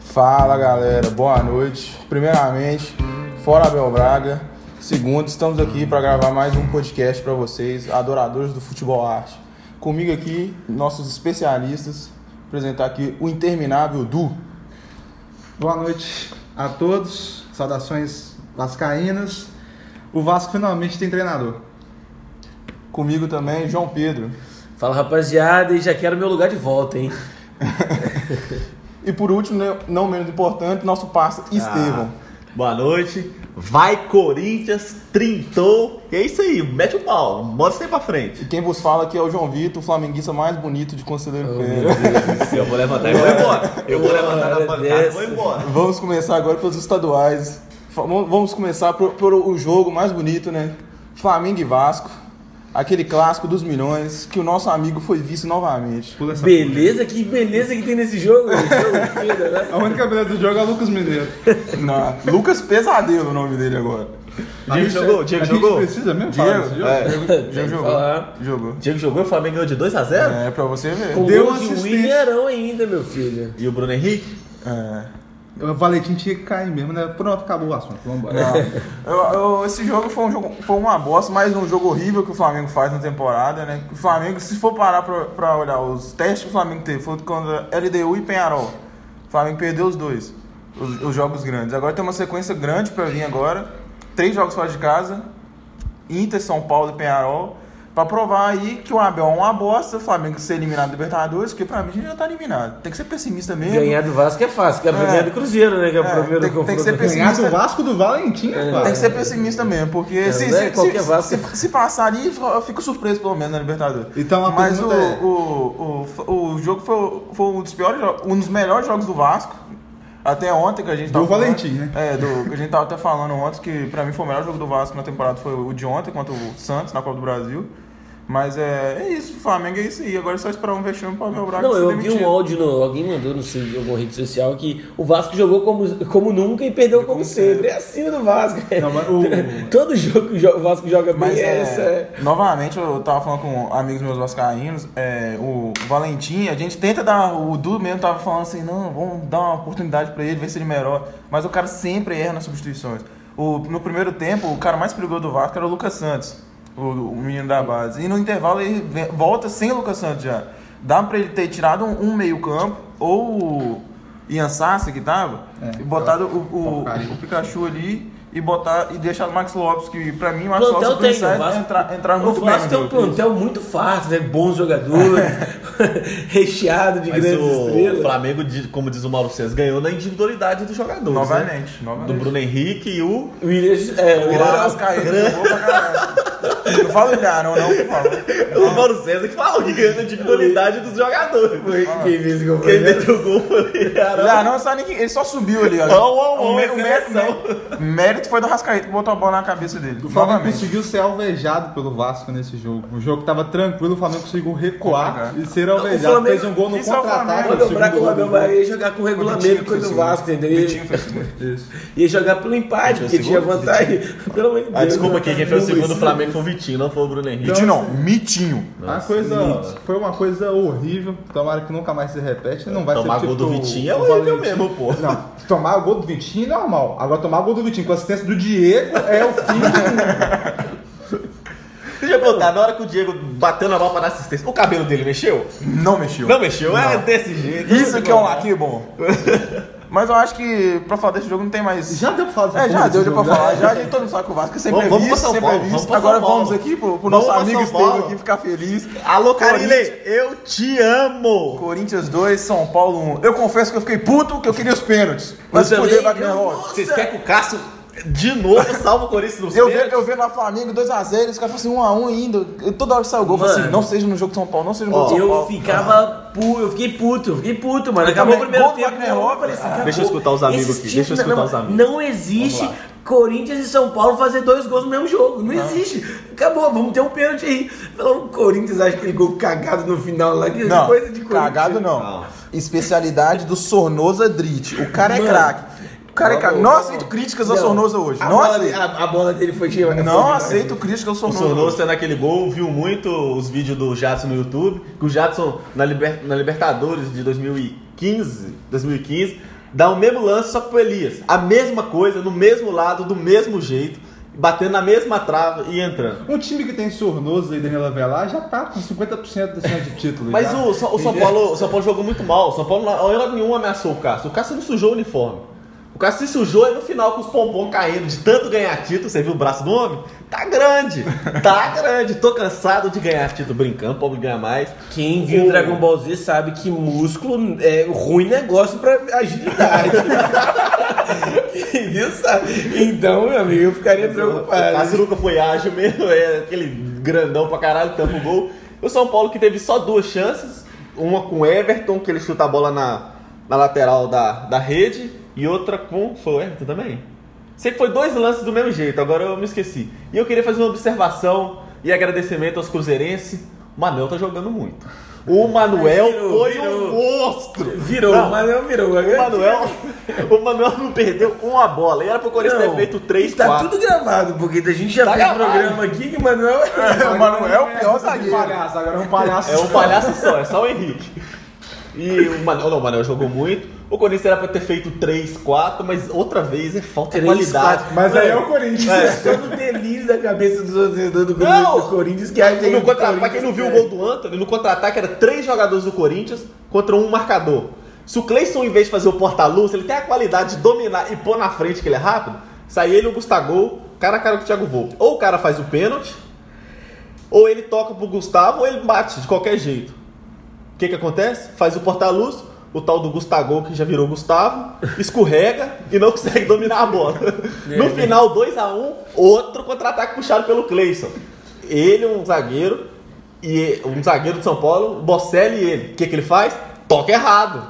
Fala galera, boa noite. Primeiramente, fora Abel Braga. Segundo, estamos aqui para gravar mais um podcast para vocês, adoradores do futebol arte. Comigo aqui, nossos especialistas, apresentar aqui o interminável Du. Boa noite a todos, saudações vascaínas. O Vasco finalmente tem treinador. Comigo também, João Pedro. Fala rapaziada, e já quero meu lugar de volta, hein? E por último, não menos importante, nosso parceiro Estevão. Boa noite. Vai Corinthians, trintou. E é isso aí, mete o pau, bota sempre pra frente. E quem vos fala aqui é o João Vitor, o flamenguista mais bonito de Conselheiro Oh, Ferreira. meu Deus do céu. Eu vou levantar e vou embora. Eu vou levantar na bancada e vou embora. Vamos começar agora pelos estaduais. Vamos começar por, por o jogo mais bonito, né? Flamengo e Vasco. Aquele clássico dos milhões que o nosso amigo foi visto novamente. Pula essa Beleza, que beleza que tem nesse jogo. né? Jogo né? A única beleza do jogo é o Lucas Mineiro. Na- Lucas Pesadelo, o nome dele agora. Diego jogou, Diego a gente jogou. precisa mesmo Diego, jogo? É. Diego, Diego jogou. falar. Jogou. Diego jogou, o Flamengo ganhou de 2 a 0 É, pra você ver. Com Deu gol de. Winnerão ainda, meu filho. E o Bruno Henrique? É. O Valentim tinha que cair mesmo, né? Pronto, acabou o assunto. Vamos embora. Eu- esse jogo foi, um jogo foi uma bosta, mais um jogo horrível que o Flamengo faz na temporada, né? O Flamengo, se for parar pra, pra olhar os testes que o Flamengo teve, foi contra LDU e Penharol. O Flamengo perdeu os dois, os, os jogos grandes. Agora tem uma sequência grande pra vir agora. Três jogos fora de casa, Inter, São Paulo e Penharol. Pra provar aí que o Abel é uma bosta, o Flamengo ser eliminado da Libertadores, porque pra mim a gente já tá eliminado. Tem que ser pessimista mesmo. Ganhar do Vasco é fácil, que é É. primeiro do Cruzeiro, né? Que é o É, primeiro tem- confronto. tem que ser Ganhar pessimista. do Vasco do Valentim, é, claro. Tem que ser pessimista mesmo, porque se, é se, qualquer se, Vasco. se- se passar ali, eu fico surpreso pelo menos na Libertadores. Então, a Mas o, é- o, o, o jogo foi, foi um dos piores jogos, um dos melhores jogos do Vasco. Até ontem que a gente tava Do falando- Valentim, né? É, do, que a gente tava até falando ontem que pra mim foi o melhor jogo do Vasco na temporada foi o de ontem contra o Santos na Copa do Brasil. Mas é, é isso, o Flamengo é isso aí. Agora é só esperar um vexame para o meu Braga Não, eu vi um áudio, no, alguém mandou no seu- alguma rede social que o Vasco jogou como, como nunca e perdeu como, sempre. É assim do Vasco. Não, mas o- Todo jogo que o Vasco joga Mas é, é, essa. é- novamente, eu tava falando com amigos meus vascaínos, é, o Valentim, a gente tenta dar, o Du mesmo tava falando assim, não, vamos dar uma oportunidade pra ele, ver se ele melhora, mas o cara sempre erra nas substituições. O, no primeiro tempo, o cara mais perigoso do Vasco era o Lucas Santos, o, o menino da base, e no intervalo ele volta sem o Lucas Santos já. Dá pra ele ter tirado um, um meio campo, ou o Ian Sassi que tava, É, e botado o, o, o Pikachu ali, e botar e deixar o Max Lopes, que pra mim o Max Lopes tem, o precisa Vasco, entrar, entrar muito o bem Vasco no tem um plantel muito fácil, né? Bons jogadores, recheado de Mas grandes o estrelas. Flamengo, de- como diz o Mauro César, ganhou na individualidade dos jogadores. Novamente, né? novamente. Do Bruno Henrique e o. O Williams, é, o O Williams-. Não fala Ilharão, não, por favor. O Mauro César que falou que ganhou na individualidade dos jogadores. foi quem fez o gol. Quem ele. meteu o gol foi o Ilharão. Ilharão, sabe nem que ele só subiu ali, ó. Ó, ó, ó, o, mé- o mérito, o mérito foi do Rascaíta que botou a bola na cabeça dele. O Flamengo Novamente. conseguiu ser alvejado pelo Vasco nesse jogo. O jogo tava tranquilo, o Flamengo conseguiu recuar e ser O alvejado. Flamengo- Fez um gol no é o contra-ataque. Flamengo. Vou lembrar que o Braga ia jogar com o regulamento coisa do Vasco, entendeu? O. Ia jogar pelo empate, porque tinha vantagem. Pelo amor de Deus. Ah, desculpa aqui, quem fez o segundo do. Flamengo foi o Vitinho, não foi o Bruno Henrique. Vitinho não, Mitinho. A coisa, foi uma coisa horrível. Tomara que nunca mais se repete. Não vai Tomar ser gol tipo do Vitinho é o horrível mesmo, pô. Não, tomar o gol do Vitinho é normal. Agora tomar o gol do Vitinho com assistência do Diego é o fim do mundo. Deixa eu contar, na hora que o Diego bateu na bola para dar assistência, o cabelo dele mexeu? Não mexeu. Não mexeu? É Não. desse jeito. Isso que é um laque bom. Mas eu acho que pra falar desse jogo não tem mais. Já deu pra falar É, já deu, deu pra jogo, né? falar. Já a gente todo mundo sabe que o Vasco sempre Vamos- é vamos pra visto, São sempre é Paulo, visto. vamos Agora vamos aqui pro, pro Vamos nosso amigo Estevam aqui ficar feliz. Alô, Carilei, eu te amo! Corinthians 2, São Paulo 1. Eu confesso que eu fiquei puto que eu queria os pênaltis. Mas Wagner eu- Lopes. Vocês querem que o Cássio de novo salve o Corinthians nos Eu pênaltis? eu vi lá Flamengo 2x0, os caras falam assim 1x1 ainda. Eu- Toda hora que saiu o gol, eu falei assim, não seja no jogo de São Paulo, não seja no jogo Ó, de São Eu Paulo. ficava pu, eu fiquei puto, eu fiquei puto, mano. Eu Acabou o primeiro Gol tempo. Wagner eu Lopes. falei assim, acabou. Deixa eu escutar os amigos aqui, deixa eu escutar não, os amigos. Não existe Corinthians e São Paulo fazer dois gols no mesmo jogo. Não existe. Acabou, vamos ter um pênalti aí. Pelo Corinthians acha aquele gol cagado no final lá, que Não, coisa de Corinthians. cagado não. Não. Especialidade do Sornosa Drit. O cara é Mano. craque. é cagado. Vamos, Não vamos. aceito críticas ao Não. Sornosa hoje. A Não bola, aceito. a, a bola dele foi cheia. Não aceito críticas ao O Sornosa. Sornosa naquele gol viu muito os vídeos do Jadson no YouTube, que o Jadson na, Liber- na Libertadores de 2015, 2015, dá o mesmo lance só pro Elias. A mesma coisa, no mesmo lado, do mesmo jeito, batendo na mesma trava e entrando. Um time que tem Sornoso e Danilo Avelar já tá com 50% da chance de título. Mas já. o, São- o São Paulo, o São Paulo jogou muito mal. O São Paulo, a hora nenhuma ameaçou o Cássio. O Cássio não sujou o uniforme. O Cássio se sujou e no final com os pompom caindo de tanto ganhar título. Você viu o braço do homem? Tá grande. Tá grande. Tô cansado de ganhar título brincando. Pobre ganhar mais. Quem viu O- Dragon Ball Z sabe que músculo é ruim negócio pra agilidade. Quem viu sabe. Então, meu amigo, eu ficaria preocupado. Cássio nunca foi ágil mesmo. É aquele grandão pra caralho, tampa o gol. O São Paulo que teve só duas chances. Uma com o Everton, que ele chuta a bola na, na lateral da, da rede. E outra com... Foi o Everton também? Sei que foi dois lances do mesmo jeito, agora eu me esqueci. E eu queria fazer uma observação e agradecimento aos cruzeirenses. O Manuel tá jogando muito. O Manuel Virou, foi virou. um monstro. Virou, Não, mas não virou. o Manuel, o Manuel não perdeu uma bola. E era pro Corinthians ter feito 3, Tá 4. tudo gravado, porque a gente já Tá fez gravado. programa aqui que o Manuel. O Manuel é o pior Um zagueiro. palhaço, agora é um palhaço. É um palhaço só, é só o Henrique. E o Manuel, não, o Manuel jogou muito. O Corinthians era pra ter feito 3, 4, mas outra vez é falta de qualidade. Mas aí é o Corinthians. É no delírio da cabeça dos torcedores do, Corinthians que acha No o contra... Pra Corinthians quem não viu o é- gol do Antony, no contra-ataque era três jogadores do Corinthians contra um marcador. Se o Cleison, em vez de fazer o porta-luz, ele tem a qualidade de dominar e pôr na frente, que ele é rápido, sai ele e o Gustavo, cara a cara com o Thiago Volpe. Ou o cara faz o pênalti, ou ele toca pro Gustavo, ou ele bate de qualquer jeito. O que que acontece? Faz o porta-luz, o tal do Gustavo, que já virou Gustavo, escorrega e não consegue dominar a bola. No final, 2x1, outro contra-ataque puxado pelo Cleison. Ele, um zagueiro, e um zagueiro de São Paulo, Bocelli e ele. O que, que ele faz? Toca errado.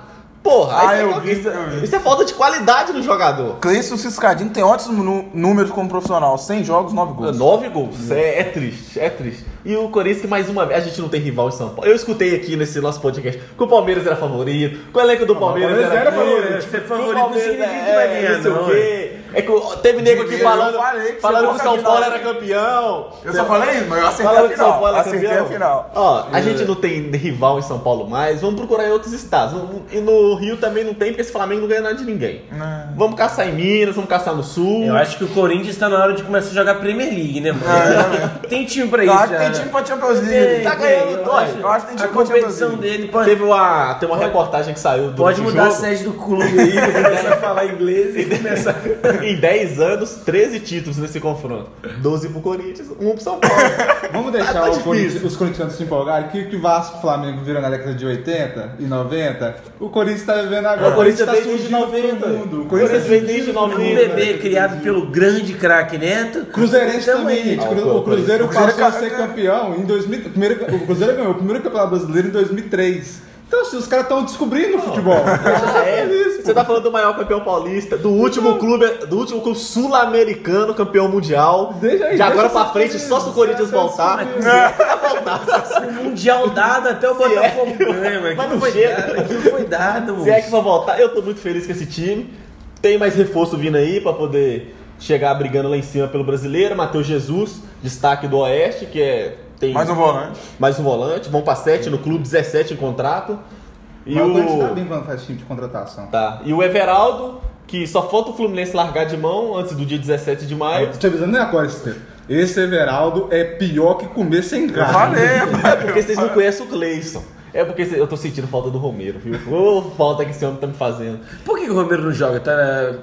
Porra, Ah, isso, eu é, vi, isso, eu vi. isso é falta de qualidade no jogador. Cleison Ciscadinho tem ótimos nú- números como profissional. 100 jogos, 9 gols. Nove gols. É, é triste, é triste. E o Corinthians, que mais uma vez, a gente não tem rival em São Paulo. Eu escutei aqui nesse nosso podcast que o Palmeiras era favorito, que o elenco do Palmeiras, Palmeiras era, era favorito. Ser que o favorito não Palmeiras significa que é, vai ganhar, não sei não, o quê. É que teve nego aqui Eu falando, falei que falando que o São na Paulo final. era campeão. Eu só falei isso, mas eu acertei Falando a que São final. Paulo é Acertei campeão. a final. Ó, a gente não tem rival em São Paulo mais, vamos procurar em outros estados. E no Rio também não tem, porque esse Flamengo não ganha nada de ninguém. Não. Vamos caçar em Minas, vamos caçar no Sul. Eu acho que o Corinthians tá na hora de começar a jogar Premier League, né, mano? tem time pra isso. acho que tem time pra Champions Tem, League. Tá tem, ganhando, eu acho- eu acho que tem A time pra competição Champions League. dele pode, Teve uma, tem uma reportagem que saiu do pode mudar a jogo. sede do clube aí, começar a falar inglês e começar. Em 10 anos, 13 títulos nesse confronto. 12 pro Corinthians, 1 pro São Paulo. Vamos deixar tá o. Corinthians- os corintianos se empolgarem. Que que o Vasco e o Flamengo viram na década de 80 e 90, o Corinthians tá vivendo agora. O Corinthians tá surgindo pro 90. mundo. O Corinthians veio desde Um 90. bebê criado pelo grande craque Neto. Cruzeirense também, gente. Ah, o Cruzeiro passou a ser campeão em 2000. primeiro- o Cruzeiro ganhou o primeiro campeonato brasileiro em 2003. Então, assim, os caras estão descobrindo o futebol. Ah, é? Você tá falando do maior campeão paulista, do último clube, do último clube sul-americano campeão mundial. Deixa aí, de agora deixa pra frente, só se o Corinthians voltar. O Mundial dado até o Botafogo ganha, Mas não foi chega. dado, aquilo foi dado, Se é que vai voltar, eu tô muito feliz com esse time. Tem mais reforço vindo aí pra poder chegar brigando lá em cima pelo brasileiro. Matheus Jesus, destaque do Oeste, que é. Tem Mais um volante. mais um volante. Vão pra 7 no clube, 17 em contrato. E Mas o Corinthians tá o. bem quando faz time de contratação. Tá. E o Everaldo, que só falta o Fluminense largar de mão antes do dia 17 de maio. Eu tô te avisando nem agora, esse tempo. Esse Everaldo é pior que comer sem Eu carne. falei, É porque vocês não conhecem o Cleison. É porque eu tô sentindo falta do Romero, viu? Ô, falta que esse homem tá me fazendo. Por que, o Romero não joga? Tá,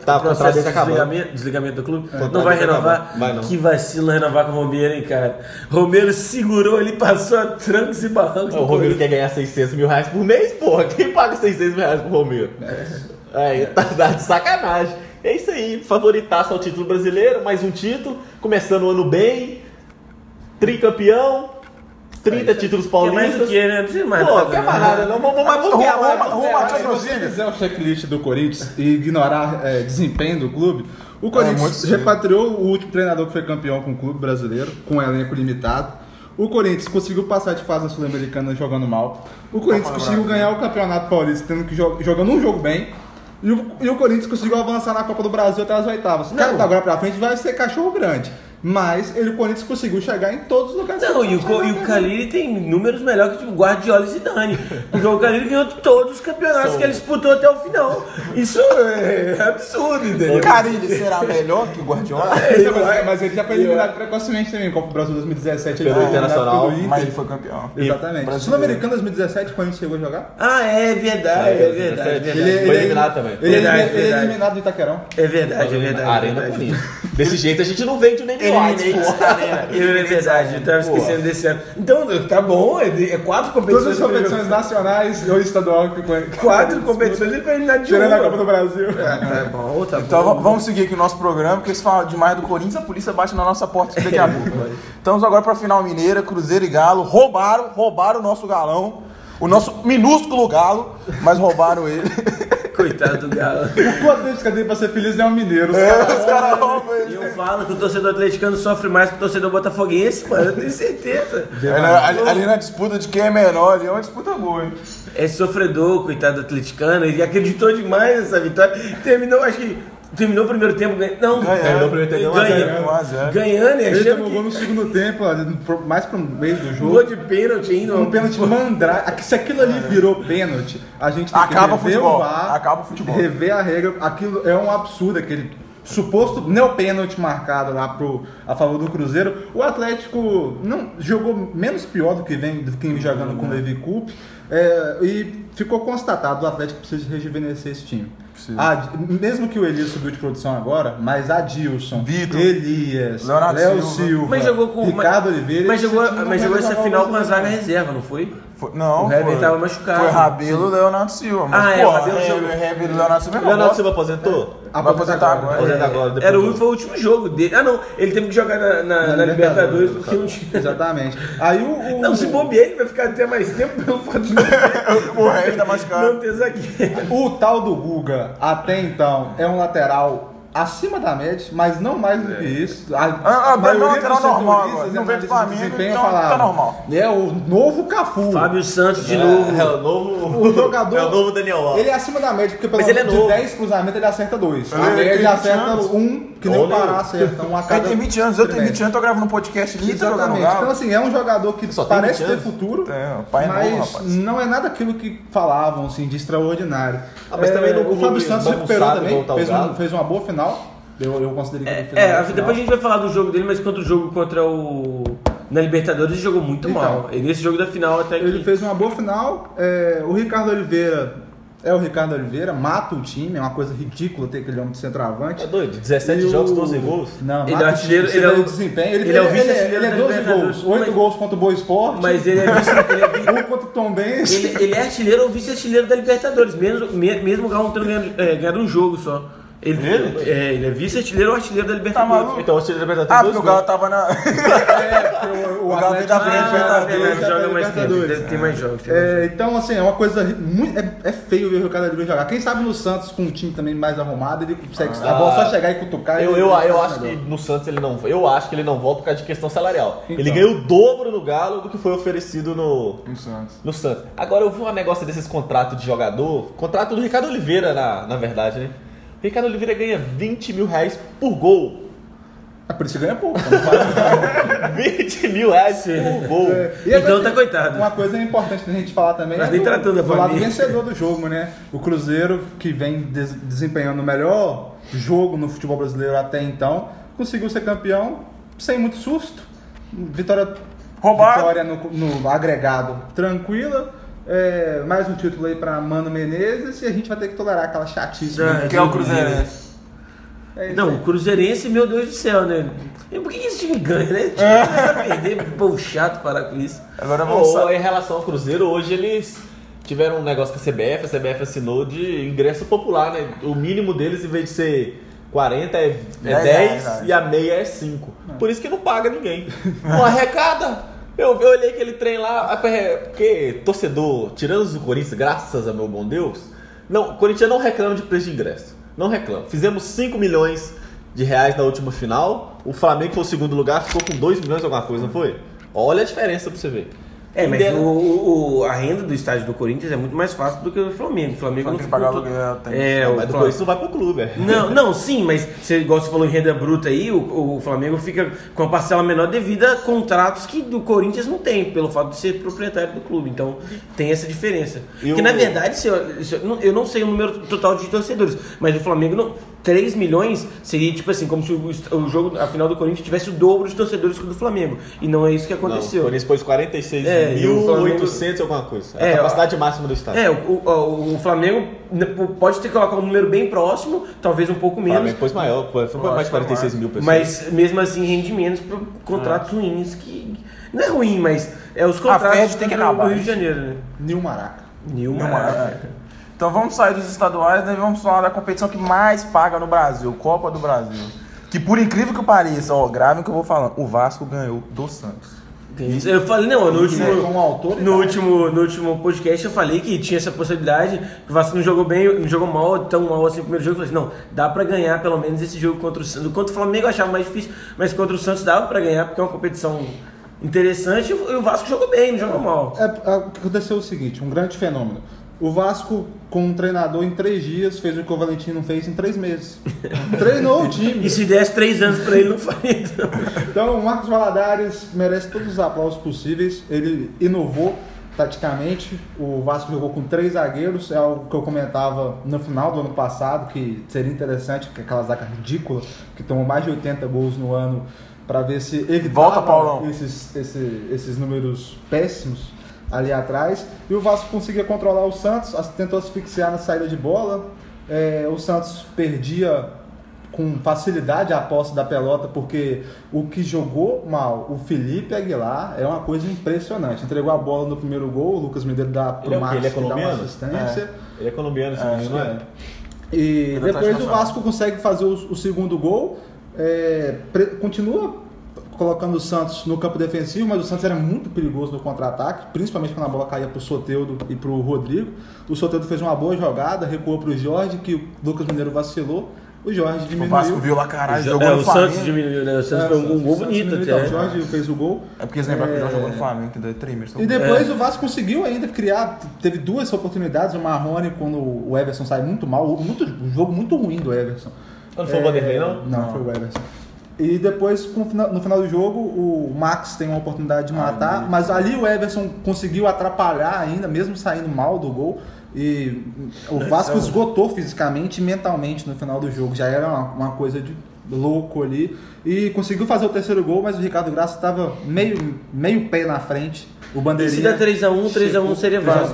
Tá, com processo contrato de tá desligamento, desligamento do clube? Contrato Não vai tá renovar? Vai não. Que vacilo renovar com o Romero, hein, cara? Romero segurou ali, passou a trancos e barrancos. O Romero quer ganhar 600 mil reais por mês, porra. Quem paga 600 mil reais pro Romero? É, tá, tá de sacanagem. É isso aí, favoritaço ao título brasileiro, mais um título, começando o ano bem, tricampeão, 30 títulos Quer mais paulistas. do que, né? Não precisa mais Pô, quer né? mais nada não, vamos, mais, rumo- vamos rumo ganhar a mais. Se você fizer o checklist do Corinthians e ignorar é, desempenho do clube, o Corinthians muito cedo. repatriou o último treinador que foi campeão com o clube brasileiro, com um elenco limitado. O Corinthians conseguiu passar de fase na Sul-Americana jogando mal. O Corinthians do conseguiu ganhar o Campeonato Paulista tendo que jo- jogando um jogo bem. E o, e o Corinthians conseguiu avançar na Copa do Brasil até as oitavas. Cara, agora pra frente vai ser cachorro grande. Mas ele, o Corinthians conseguiu chegar em todos os lugares. Não, e o, ele e o. Carilli tem números melhores que tipo, Guardiola e Zidane. Porque o Carilli ganhou todos os campeonatos que ele disputou até o final. Isso é absurdo, entendeu? Carilli será melhor que o Guardiola? Então, mas, mas ele já foi eliminado precocemente também. Copa do Brasil 2017. ele foi Internacional. Mas ele foi campeão. Exatamente. Sul-Americano 2017, quando gente chegou a jogar. Ah, é verdade, é verdade. É Ele- verdade, Foi eliminado também. Ele, é Verdade, eliminado- ele é eliminado do Itaquerão. é verdade, é verdade. Arena é verdade. Desse jeito a gente não vende o White, Eliminei. É verdade, eu tava esquecendo desse ano. Então, tá bom, é, é quatro competições. Todas as competições nacionais ou estadual. Quatro competições ele foi eliminado de Tirando a Copa do Brasil. Ah, tá bom, tá Então bom. va- vamos seguir aqui o nosso programa, porque se fala demais do Corinthians, a polícia bate na nossa porta daqui a pouco. Estamos agora para a final mineira, Cruzeiro e Galo. Roubaram, roubaram o nosso galão, o nosso minúsculo galo, mas roubaram ele. Coitado do Galo. O Atlético dele pra ser feliz é um mineiro. os É, caras- os caras roubam E eu falo que o torcedor atleticano sofre mais que o torcedor botafoguense, mano, eu tenho certeza. É, né, ali, ali na disputa de quem é menor, ali é uma disputa boa, hein? É sofredor, coitado do atleticano, ele acreditou demais nessa vitória. Terminou, acho que terminou o primeiro tempo ganhando. Não, Ganhando. Terminou o primeiro tempo, ganhando. 1 a 0. Ganhando e Ele tomou que gol no segundo tempo, mais pro meio do jogo. gol de pênalti ainda. Um pênalti mandrake. Se aquilo ali virou pênalti, a gente tem Acaba o que rever futebol. VAR, Acaba o futebol. rever a regra. Aquilo é um absurdo, aquele suposto neopênalti marcado lá pro, a favor do Cruzeiro. O Atlético não jogou menos pior do que vem, do que vem jogando com o Levi Coupe. é, e ficou constatado o Atlético precisa rejuvenescer esse time. A- mesmo que o Elias subiu de produção agora, mas Adilson, Vitor, Elias, Leonardo Léo Silva. Silva, Mas jogou com. Ricardo mas, Oliveira. Mas jogou, mas jogou essa final com a zaga não. reserva, não foi? Foi- não, O Hever foi, tava machucado. Foi Rabelo e Leonardo Silva. Mas, Ah, é, pô, o Rabelo e Leonardo Silva é Leonardo. Silva aposentou? Vai aposentar agora. Aposenta agora, depois Era o, foi o último jogo dele. Ah, não. Ele teve que jogar na, na- na Libertadores porque não tinha. Exatamente. Aí o. o- Não, se bobear, ele vai ficar até mais tempo pelo fato de O Hever tá machucado. não ter zagueiro. O tal do Guga, até então, é um lateral acima da média, mas não mais do que isso. A, Ah, ah, maioria não, lateral dos normal agora. Não vem do Flamengo, desempenho então tá normal. É o novo Cafu. Fábio Santos de É, novo. É, o novo. O jogador. É o novo Daniel Alves. Ele é acima da média, porque pelo é menos novo. de 10 cruzamentos ele acerta 2. A Ele média tem 20 acerta anos. um, que nem o. Pará acerta. Um a Ele cada tem 20 anos, eu tenho trimestre. 20 anos, tô gravando um podcast ali e tô jogando. Então, assim, é um jogador que parece 20 ter futuro, É, pai é mas novo, rapaz. não é nada aquilo que falavam, assim, de extraordinário. Ah, mas também no o Fábio Santos recuperou também, ao fez, um- fez uma boa final. Eu, eu considerei que ele fez É, uma boa depois a gente vai falar do jogo dele, mas contra o jogo contra o. Na Libertadores ele jogou muito Então. mal. E nesse jogo da final até que. Ele fez uma boa final. é, o Ricardo Oliveira é o Ricardo Oliveira, mata o time, é uma coisa ridícula ter aquele homem de centroavante. É doido? 17 E jogos, o- 12 gols? Não, Ele mata é o artilheiro- time, ele é o- desempenho. Ele, ele ele, é o ele, vice-artilheiro ele é da 12 Libertadores. gols, 8 Mas- gols contra o Boa Esporte, Mas ele é vice. ele é um contra o Tom Benz. Ele, ele é artilheiro ou vice-artilheiro da Libertadores, mesmo, me- mesmo o Galo não tendo ganhado, é, ganhado um jogo só. Ele, Ele? É, ele é vice-artilheiro ou artilheiro da Tá Libertadores. maluco? Então, o time da Libertadores Ah, tem porque o Galo tava na. É, porque o, O Galo veio da frente, ah, Libertadores, joga tá mais tempo. Deve ter mais jogos. tem mais É, então, assim, é uma coisa muito. É, é feio ver o Ricardo Oliveira jogar. Quem sabe no Santos, com um time também mais arrumado, ele consegue. a bola só chegar e cutucar. Eu, eu, eu acho que no Santos ele não. Eu acho que ele não volta por causa de questão salarial. Então. Ele ganhou o dobro no Galo do que foi oferecido no, No Santos. no Santos. Agora eu vi um negócio desses contratos de jogador. Contrato do Ricardo Oliveira, na, na verdade, né? Ricardo Oliveira ganha 20 mil reais por gol. É por isso que ganha pouco. Não faz 20 mil reais por gol. É, e Então agora, tá coitado. Uma coisa importante da gente falar também Mas é nem do, tratando do lado vencedor do jogo, né? O Cruzeiro, que vem des- desempenhando o melhor jogo no futebol brasileiro até então, conseguiu ser campeão sem muito susto. Vitória, Roubado. vitória no, no agregado tranquila. É, mais um título aí pra Mano Menezes e a gente vai ter que tolerar aquela chatice. Né? Que é o Cruzeirense. É Não, o Cruzeirense, meu Deus do céu, né? E por que que esse time ganha, né? O time perder, pô, chato parar com isso. Agora vamos. Ou, sa- em relação ao Cruzeiro, hoje eles tiveram um negócio com a CBF, a CBF assinou de ingresso popular, né? O mínimo deles, em vez de ser 40, é, é 10, 10 reais, e a meia é 5. Por isso que não paga ninguém. Não arrecada. Eu, eu olhei aquele trem lá, ah, é, porque torcedor, tirando os do Corinthians, graças a meu bom Deus, não, o Corinthians não reclama de preço de ingresso. Não reclama. Fizemos 5 milhões de reais na última final. O Flamengo foi o segundo lugar, ficou com 2 milhões alguma coisa, não foi? Olha a diferença pra você ver. É, mas o, o- o- a renda do estádio do Corinthians é muito mais fácil do que o Flamengo. O Flamengo não tem que pagar todo- aluguel, tem. É, Não, o mas depois isso não vai pro clube, é. Não, não, sim, mas você igual você falou em renda bruta aí, o, o Flamengo fica com a parcela menor devido a contratos que do Corinthians não tem, pelo fato de ser proprietário do clube. Então tem essa diferença. E Porque o- na verdade, se eu, se eu não- eu não sei o número total de torcedores, mas o Flamengo não. 3 milhões seria tipo assim, como se o, o jogo, a final do Corinthians tivesse o dobro de torcedores que o do Flamengo. E não é isso que Não, o aconteceu. Corinthians pôs 46.800 É, e o Flamengo- alguma coisa. É, É, a capacidade máxima do estádio. É, o, o- o Flamengo pode ter que colocar um número bem próximo, talvez um pouco o menos. Flamengo pôs maior, foi mais de que é 46 mais. mil pessoas. Mas mesmo assim rende menos para contratos ruins que. Não é ruim, mas é os contratos Fed tem que do, acabar, do Rio de. Janeiro, né? Nil Maraca. Nilma. Não é. Então vamos sair dos estaduais né, e vamos falar da competição que mais paga no Brasil, Copa do Brasil. Que por incrível que pareça, ó, gravem o que eu vou falando, o Vasco ganhou do Santos. Tem isso. Eu falei, não, no último, é autoridade. no último, no último podcast eu falei que tinha essa possibilidade, que o Vasco não jogou bem, não jogou mal, tão mal assim no primeiro jogo. Eu falei assim, não, dá pra ganhar pelo menos esse jogo contra o Santos. Contra o Flamengo eu achava mais difícil, mas contra o Santos dava pra ganhar, porque é uma competição interessante e o Vasco jogou bem, não jogou mal. É, é, o que aconteceu é o seguinte, um grande fenômeno. O Vasco, com um treinador em três dias, fez o que o Valentim não fez em três meses. Treinou o time. E se desse três anos pra ele, não faria. Então. Então, o Marcos Valadares merece todos os aplausos possíveis. Ele inovou taticamente. O Vasco jogou com três zagueiros. É algo que eu comentava no final do ano passado, que seria interessante, porque aquela zaga ridícula, que tomou mais de 80 gols no ano, para ver se evitava Volta, Paulão. esses, esse- esses números péssimos ali atrás. E o Vasco conseguia controlar o Santos, tentou asfixiar na saída de bola. É, o Santos perdia com facilidade a posse da pelota, porque o que jogou mal o Felipe Aguilar é uma coisa impressionante. Entregou a bola no primeiro gol, o Lucas Medeiros dá pro Ele é? Max Ele é que dá uma assistência. Ele é colombiano, esse É, menino, não é? E é depois o. Vasco consegue fazer o, o segundo gol, é, pre- continua colocando o Santos no campo defensivo, mas o Santos era muito perigoso no contra-ataque, principalmente quando a bola caía pro Soteudo e pro Rodrigo. O Soteudo fez uma boa jogada, recuou pro Jorge, que o Lucas Mineiro vacilou. O Jorge O diminuiu. Vasco viu lá, caralho, É, jogou no o Santos Flamengo. diminuiu, né? O Santos É, foi um, gol o Santos bonito até. então, O Jorge fez o gol. É porque eles lembram que ele já É. jogou no Flamengo, que deu Tremerson. E depois o Vasco conseguiu ainda criar, teve duas oportunidades, o Marrone quando o Everson sai muito mal, muito, um jogo muito ruim do Everson. Não foi o Vanderlei, não? Não, foi o Everson. E depois, no final do jogo, o Max tem uma oportunidade de matar, mas ali o Everson conseguiu atrapalhar ainda, mesmo saindo mal do gol. E o Vasco esgotou fisicamente e mentalmente no final do jogo. Já era uma, uma coisa de louco ali. E conseguiu fazer o terceiro gol, mas o Ricardo Graça estava meio, meio pé na frente. O E bandeirinha. se der 3x1, 3x1 chegou- seria fez um Vasco.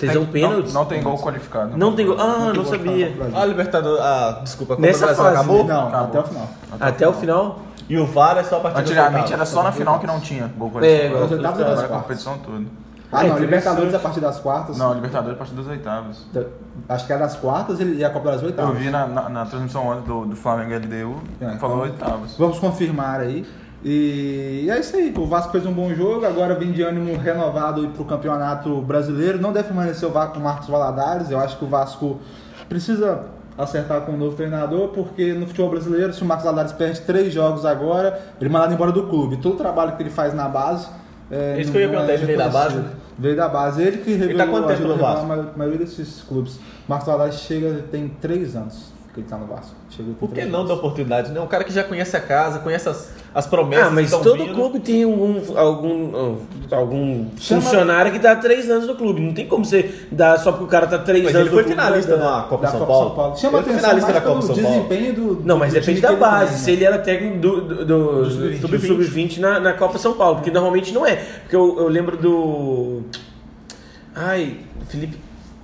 3x1 pênalti? Não, não tem gol qualificado. Não tem gol. Ah, não sabia. Ah, Libertadores. Ah, desculpa, Nessa fase, acabou? Não, Acabou. até o final. Até o final? E o VAR é só a partir das Antigamente era só na final que não tinha gol É, qualificado. oitavas Agora das é a competição toda. Ah, É não, interessante. Libertadores a partir das quartas. Não, Libertadores a partir das oitavas. Acho que é das quartas e a Copa das Eu oitavas. vi na, na, na transmissão ontem do, do Flamengo LDU, É, falou então- oitavas. Vamos confirmar aí. E é isso aí. O Vasco fez um bom jogo. Agora vem de ânimo renovado para o campeonato brasileiro. Não deve permanecer o Va- o Marcos Valadares. Eu acho que o Vasco precisa acertar com o novo treinador, porque no futebol brasileiro, se o Marcos Valadares perde três jogos agora, ele é mandado embora do clube. Todo o trabalho que ele faz na base. É, Isso que eu ia perguntar, é ele veio da base? Veio da base. Ele que revelou tá ajudou no a Vasco? maioria desses clubes. Marcos Valadares chega, tem três anos ele tá no Vasco. Chega, tem Por que não dar oportunidade? Né? Um cara que já conhece a casa, conhece as, as promessas Ah, mas todo vindo. clube tem algum, algum, algum Chama- funcionário que dá três anos no clube. Não tem como você dar só porque o cara tá três Mas anos ele foi no clube. finalista vai dar. na Copa da São Copa Paulo. São Paulo. Chama Ele atenção finalista da Copa São Paulo. desempenho do, Não, mas do depende da que base. Se ele era técnico do, do, do, do sub-20 na, na Copa São Paulo, porque normalmente não é. Porque eu, eu lembro do. Ai, Felipe.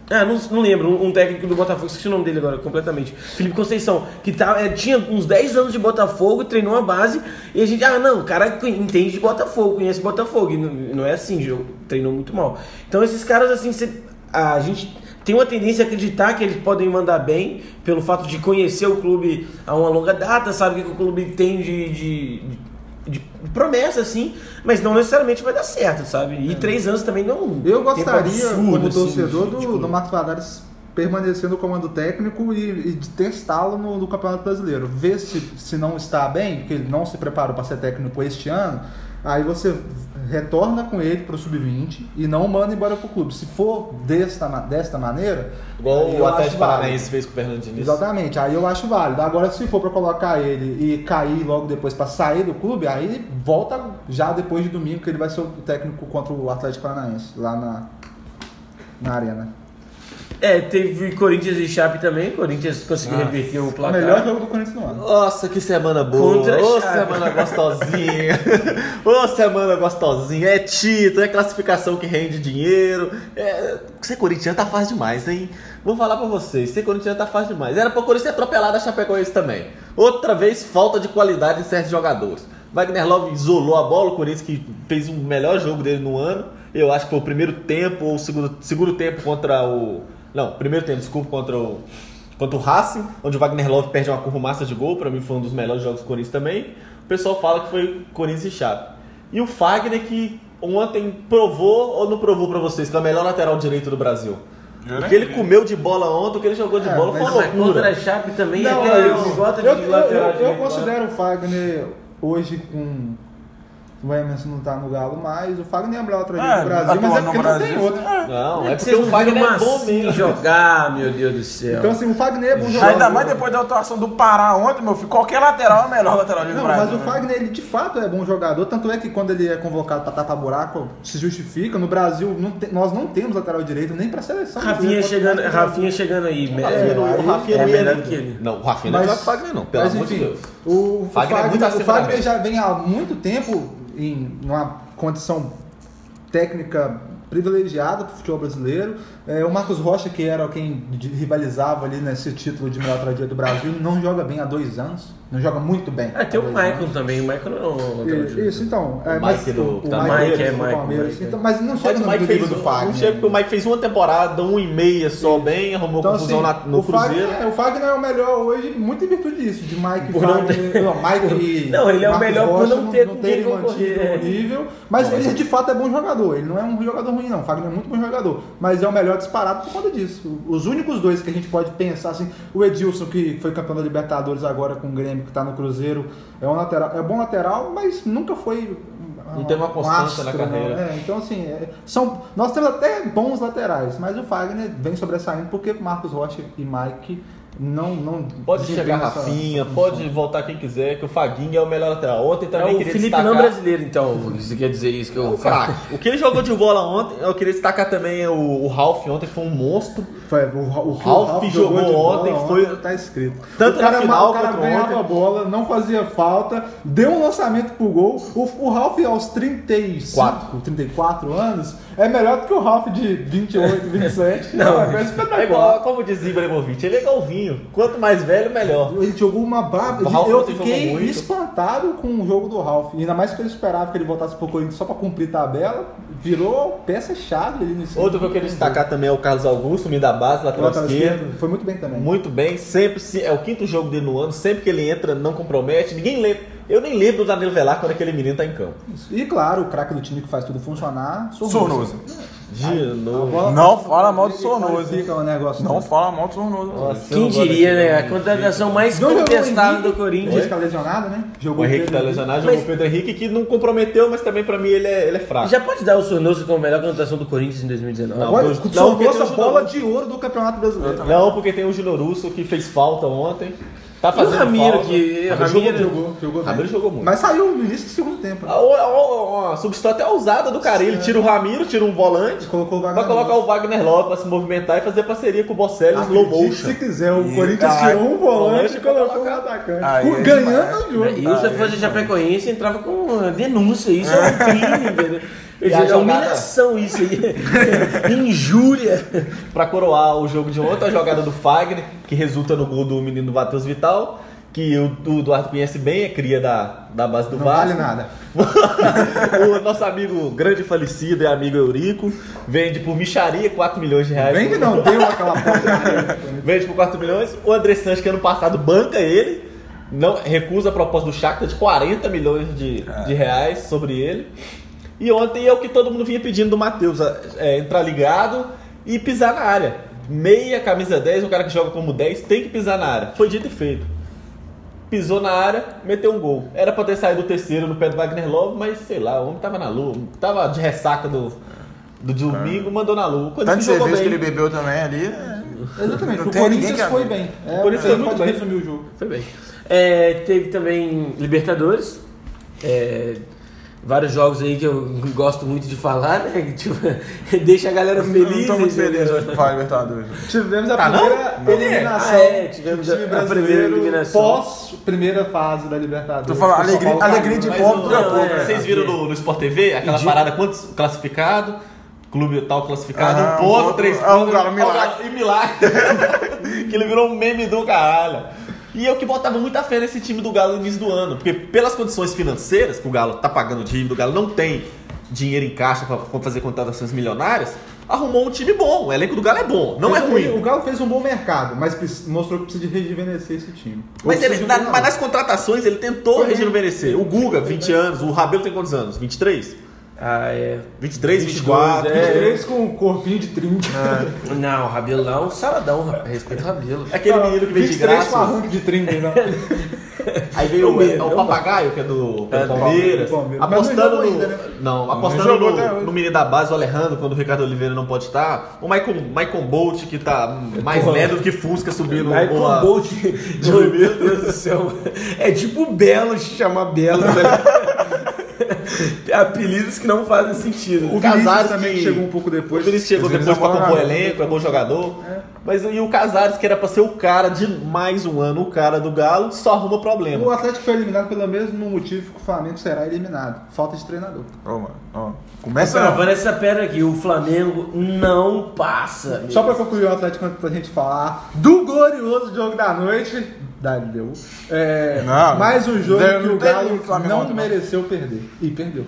Ah, não, não lembro, um, técnico do Botafogo, esqueci o nome dele agora completamente. Felipe Conceição, que tá, é, tinha uns 10 anos de Botafogo, treinou a base, e a gente, ah, não, o cara entende de Botafogo, conhece Botafogo, e não, não é assim, jogo, treinou muito mal. Então esses caras, assim, cê- a gente tem uma tendência a acreditar que eles podem mandar bem, pelo fato de conhecer o clube a uma longa data, sabe o que o clube tem de, de, de- promessa, assim, mas não necessariamente vai dar certo, sabe? E três anos também não. É. Eu gostaria, absurdo, como assim, torcedor, de- do, de do. Marcos Valadares permanecer no comando técnico e, e de testá-lo no, no Campeonato Brasileiro. Ver se, se não está bem, porque ele não se preparou para ser técnico este ano, aí você retorna com ele pro sub-20 e não manda embora pro clube. Se for desta, desta maneira. Igual o Atlético. Paranaense fez com o Fernando Diniz. Exatamente, aí eu acho válido. Agora, se for pra colocar ele e cair logo depois pra sair do clube, aí volta já depois de domingo, que ele vai ser o técnico contra o Atlético Paranaense, lá na, na Arena. É, teve Corinthians e Chape também. Corinthians conseguiu reverter o O placar. melhor jogo do Corinthians no ano. Nossa, que semana boa! Contra Ô, Chape. semana gostosinha! Ô, semana gostosinha! É título, é classificação que rende dinheiro. É... Ser corintiano tá fácil demais, hein? Vou falar pra vocês, ser corintiano tá fácil demais. Era pra Corinthians ter atropelado a Chapecoense também. Outra vez, falta de qualidade em certos jogadores. Wagner Love isolou a bola, o Corinthians que fez o melhor jogo dele no ano. Eu acho que foi o primeiro tempo ou o segundo, segundo tempo contra o. Não, primeiro tempo, desculpa, contra o. Contra o Racing, onde o Wagner Love perde uma curva massa de gol, pra mim foi um dos melhores jogos do Corinthians também. O pessoal fala que foi Corinthians e Chape. E o Fagner que ontem provou ou não provou pra vocês que é o melhor lateral direito do Brasil. O que ele comeu de bola ontem, o que ele jogou de É, bola mas foi uma Mas contra loucura. a Chape também Não, até eu, eu eu, de eu- lateral eu direito. considero o Fagner hoje com. O Emerson não tá no Galo mais. O Fagner é o melhor É, do Brasil, mas é porque não tem outro. é. Não, é porque o Fagner é bom Massinho mesmo. jogar, meu Deus do céu. Então, assim, o Fagner é bom jogador. Ainda mais depois da atuação do Pará ontem, meu filho. Qualquer lateral é o melhor lateral do Não, Brasil. mas o né? Fagner, ele de fato é bom jogador. Tanto é que quando ele é convocado pra tapar buraco, se justifica. No Brasil, não te- nós não temos lateral direito nem pra seleção. Rafinha chegando, Rafinha chegando aí. O Rafinha, É, é melhor que ele. Não, o Rafinha não é melhor que o Fagner, não. Pelo amor de Deus. O, o Fagner é muito Fagner, acima o Fagner já vem há muito tempo em uma condição técnica privilegiada pro futebol brasileiro. É, o Marcos Rocha, que era quem rivalizava ali nesse título de melhor lateral do Brasil, não joga bem há dois anos. Não joga muito bem. Ah, tem o Michael anos. também. O Michael não é um Isso, então. É, O mas Mike do- o tá Mike, é, Mike, Palmeiras, é. então, mas não chega Mas o no Mike fez, do um- Fagner. não chega porque o Mike fez uma temporada, um e meia só bem, arrumou Então, confusão assim, na- no o Cruzeiro. Fagner, o Fagner é o melhor hoje, muito em virtude disso, de Mike Por não Fagner. Não, Mike e Não, ele é o Marcos melhor por Rocha não ter terem concorrer, mantido é. o nível. Mas ele de fato é bom jogador. Ele não é um jogador ruim, não. O Fagner é muito bom jogador. Mas é o melhor disparado por conta disso. Os únicos dois que a gente pode pensar, assim, o Edilson, que foi campeão da Libertadores agora com o Grêmio, que tá no Cruzeiro, é um lateral, é bom lateral, mas nunca foi. Não teve uma um constância na astro, carreira. não. É, então, assim, é, são, nós temos até bons laterais, mas o Fagner vem sobressaindo porque Marcos Rocha e Mike não. não Pode desempenham chegar essa- Rafinha, essa pode voltar quem quiser, que o Faguinho é o melhor lateral. Ontem É também o queria Felipe destacar... não brasileiro, então. Você quer dizer isso que eu O craque. O que ele jogou de bola ontem, eu queria destacar também é o, o Ralph ontem, que foi um monstro. Foi, o, o, que Ralph jogou bola ontem, foi- Tá escrito. Tanto o cara, na final o cara ganhava ontem. a bola, não fazia falta, deu um lançamento pro gol. O, o Ralph aos 35, Quatro. 34 anos é melhor do que o Ralph de 28, 27. Não, é coisa É espetacular. igual, como dizia Ibrahimovic, ele é igual vinho. Quanto mais velho, melhor. Ele jogou uma Ralph Eu fiquei espantado com o jogo do Ralph. Ainda mais que eu esperava que ele voltasse pro Corinthians só pra cumprir tabela. Virou peça-chave ali nesse Outro que eu queria destacar também é o Carlos Augusto, meio da base, lateral esquerdo. Foi muito bem também. Muito bem, sempre se- é o quinto jogo dele no ano, sempre que ele entra não compromete, ninguém lembra. Eu nem lembro do Danilo Velar quando aquele menino tá em campo. E claro, o craque do time que faz tudo funcionar, Sornoso. De novo. Não fala mal do Sornoso. o. Não fala mal do Sornoso. Quem diria, né? A contratação mais o Henrique, do Corinthians. Henrique tá lesionado, né? Jogou O Henrique tá Pedro lesionado, jogou o Pedro Henrique que não comprometeu, mas também pra mim ele é, ele é fraco. Já pode dar o Sornoso como a melhor contratação do Corinthians em 2019? Não. Olha, Não, porque o bola de ouro do Campeonato Brasileiro. Não, porque tem o Júnior Russo que fez falta ontem. Tá E o fazendo Ramiro, falta. que- Ramiro Ramiro- jogou, Jogou, jogou bem. Ramiro jogou muito. Mas saiu no início do segundo tempo. né? A, a, a, a substituição até ousada do cara. Ele tira o Ramiro, tira um volante, Colocou o vai Wagner colocar Love. o Wagner Love pra se movimentar e fazer parceria com o Bocelli no motion. Se quiser, o E- Corinthians Ah, tirou um volante e colocou um colocar. atacante. Aí é ganhando o jogo. E o se fosse Chapecoense entrava com denúncia, isso é um crime, entendeu? E É jogada- humilhação isso aí. Injúria. Pra coroar o jogo de ontem, a jogada do Fagner, que resulta no gol do menino Matheus Vital, que o, o Eduardo conhece bem, é cria da, da base do Não Vasco. vale nada. o nosso amigo grande falecido e amigo Eurico vende por micharia 4 milhões de reais. Vende não, deu aquela porcaria. Vende por 4 milhões. O André Sanches, que ano passado banca ele, não recusa a proposta do Shakhtar de 40 milhões de, de reais sobre ele. E ontem é o que todo mundo vinha pedindo do Matheus, é, entrar ligado e pisar na área. Meia, camisa 10, o cara que joga como 10 tem que pisar na área. Foi dito e feito. pisou na área, meteu um gol. Era pra ter saído o terceiro no pé do Wagner Love, mas sei lá, o homem tava na lua, tava de ressaca do, do domingo, mandou na lua. Quando Tanto jogou cerveja que ele bebeu também ali. né? Exatamente. Não o tem ninguém Corinthians que- foi bem. É, O Corinthians foi muito bem. resumir o jogo. Foi bem. É, teve também Libertadores. É, vários jogos aí que eu gosto muito de falar, né? que, Tipo, deixa a galera Eu feliz. não tô muito feliz hoje pra falar Libertadores. Tivemos a Ah, não? primeira eliminação Ah, é, tivemos time a- a primeira brasileiro eliminação. pós primeira fase da Libertadores. Tô falando, alegria- Paulo alegria de né? Pobre não, pouco. é. né? Vocês viram no, no Sport TV aquela de- parada, quantos classificado, clube tal classificado, Ah, um um ponto, ponto, três ah, um pontos, galo, ah, milagre. e milagre. que ele virou um meme do caralho. E eu que botava muita fé nesse time do Galo no início do ano, porque pelas condições financeiras que o Galo tá pagando dívida, o Galo não tem dinheiro em caixa pra fazer contratações milionárias, arrumou um time bom. O elenco do Galo é bom, não é Fez- ruim. O Galo fez um bom mercado, mas mostrou que precisa de rejuvenescer esse time. Mas, ele- na- mas nas contratações ele tentou rejuvenescer. O Guga, 20 anos, o Rabelo tem quantos anos? 23? Ah, é. 23, 22, 24? é. Três com um corpinho de 30. Não, o Rabelo lá é um saladão, rapaz. Respeita o Rabelo. Aquele menino que veio de 23 com graça. arranque de 30, não. Aí veio o, O o é o papagaio, que é do, É, Palmeiras, não apostando no. ainda, né? Não, apostando no, no menino da base, o Alejandro, quando o Ricardo Oliveira não pode estar. O Michael, Michael Bolt, que tá mais lento do que Fusca subindo Michael uma- Bolt. Meu Deus do céu. É tipo o Belo se chamar Belo. Né? Apelidos que não fazem sentido. O Casares também que- chegou um pouco O depois. Vinícius chegou depois pra é bom compor jogador. elenco, é bom jogador. Mas e o Casares, que era pra ser o cara de mais um ano, o cara do Galo, só arruma O problema. Atlético foi eliminado pelo mesmo motivo que o Flamengo será eliminado. Falta de treinador. Ô, mano, ó. Tô Começa Travando essa pedra aqui, o Flamengo não passa. Só pra concluir o Atlético antes pra gente falar do glorioso jogo da noite da LDU. É, Não, mais um jogo não que o Galo Flamengo não mereceu perder. E perdeu.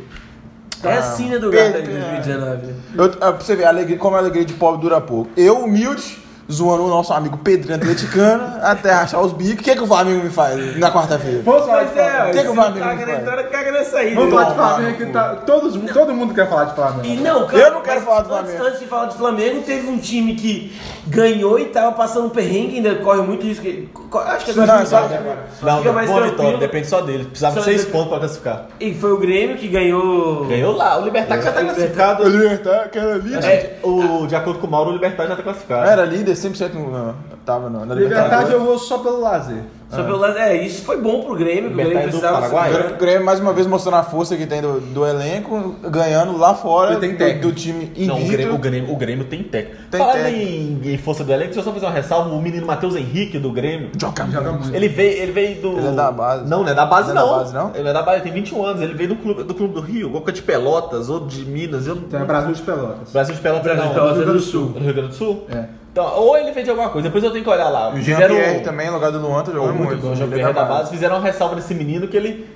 É a cena do Pedro, Galo de 2019. Eu, é, pra você ver, a alegria, como a alegria de pobre dura pouco. Eu, humilde, zoando o nosso amigo Pedrinho Atleticano, até rachar os bicos. O que, que o Flamengo me faz na quarta-feira? Vamos falar de Mas é, que que o Flamengo caga não na faz? caga na saída. Vamos falar de Não, Flamengo que tá. Todos, todo mundo quer falar de Flamengo. E não, Eu não quero falar do antes, Flamengo. Antes de falar de Flamengo, teve um time que ganhou e tava passando perrengue, ainda corre muito risco. co- Acho que Não, agora só- fica Não, mais boa vitória, depende só dele. Precisava de Só 6 depende- pontos pra classificar. E foi o Grêmio que ganhou. Ganhou lá, o Libertar já tá É, classificado. O Libertar, que era líder. É, O, de acordo com o Mauro, o Libertar já tá classificado. Era líder 70 година tava no, na Libertar Libertadores. jogou só pelo lazer. Só pelo lado. É, isso foi bom pro Grêmio, que o Grêmio do precisava. Paraguai? O Grêmio- mais uma vez mostrando a força que tem do, do elenco, ganhando lá fora tem do, técnico. do time invicto. Não, o Grêmio, o, Grêmio, o Grêmio tem técnico. Tem Falando técnico. Em, em força do elenco, deixa eu só fazer uma ressalva. O menino Matheus Henrique do Grêmio. Joga Joga muito. Ele veio, ele veio do. Ele é da base. Não, não é da base, Não é não. da base, não? Ele é da base, ele tem 21 anos. Ele veio do clube do, clube do Rio, ou de Pelotas, ou de Minas. Eu... Então é Brasil de Pelotas. Brasil de Pelotas, Brasil não. de Pelotas Rio é Grande do do Sul. Rio Grande do Sul? É. Então, ou ele fez de alguma coisa, depois eu tenho que olhar lá. O Fizeram- Jean-Pierre também, no lugar do Luan, tá jogando muito muito. bom, o é Jean-Pierre da base. Fizeram uma ressalva nesse menino que ele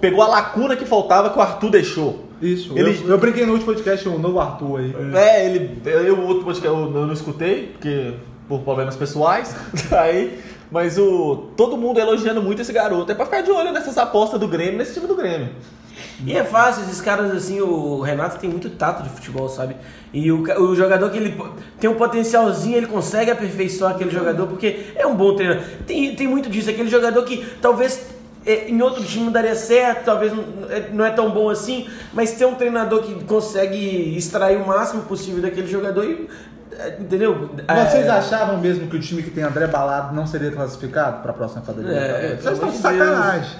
pegou a lacuna que faltava que o Arthur deixou. Isso. Ele- Eu, eu brinquei no último podcast, o novo Arthur aí. É, ele. Eu, o outro podcast eu, eu não escutei, porque. por problemas pessoais. Aí. Mas o. Todo mundo elogiando muito esse garoto. É pra ficar de olho nessas apostas do Grêmio, nesse time do Grêmio. E é fácil, esses caras assim, o Renato tem muito tato de futebol, sabe? E o, o jogador que ele tem um potencialzinho, ele consegue aperfeiçoar aquele jogador, porque é um bom treinador. Tem, tem muito disso, aquele jogador que talvez é, em outro time daria certo, talvez não é, não é tão bom assim, mas tem um treinador que consegue extrair o máximo possível daquele jogador e. é, Entendeu? Vocês É, achavam mesmo que o time que tem André Balado não seria classificado para a próxima fase da É, Libertadores? pelo Vocês estão de de Deus.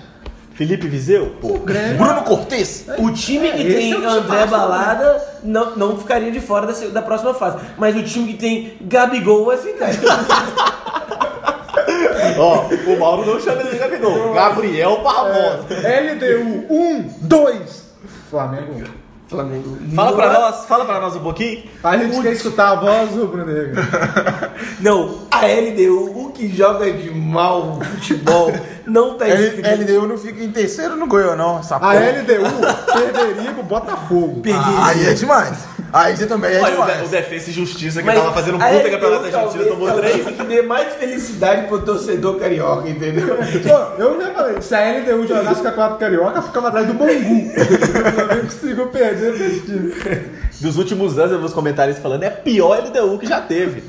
Felipe Viseu? Pô. Bruno Cortez. O time que É, tem é o André churrasco, Balada não, não ficaria de fora da, se- da próxima fase. Mas o time que tem Gabigol vai ficar. Ó, o Mauro não chama ele de Gabigol. Gabriel Barbosa. LDU 1, 2. Flamengo 1. Flamengo. Fala pra Nossa. nós, fala pra nós um pouquinho. A gente quer escutar a voz do Bruno Negro. Não, a LDU, o que joga de mal futebol, não tá escrito. LDU não fica em terceiro no Goiás, não. Essa A porra. LDU perderia com o Botafogo. Ah, aí é demais. Aí você também é Olha, o, de- demais. o Defesa e Justiça que Mas tava fazendo um puta campeonato da Argentina, talvez tomou o três. que dê mais felicidade pro torcedor carioca, entendeu? Pô, eu já falei, se a LDU jogasse com a Quatro Carioca, ficava atrás do Bangu. O Flamengo conseguiu perder pra esse time. Dos últimos anos, eu vi os comentários falando, é a pior LDU que já teve.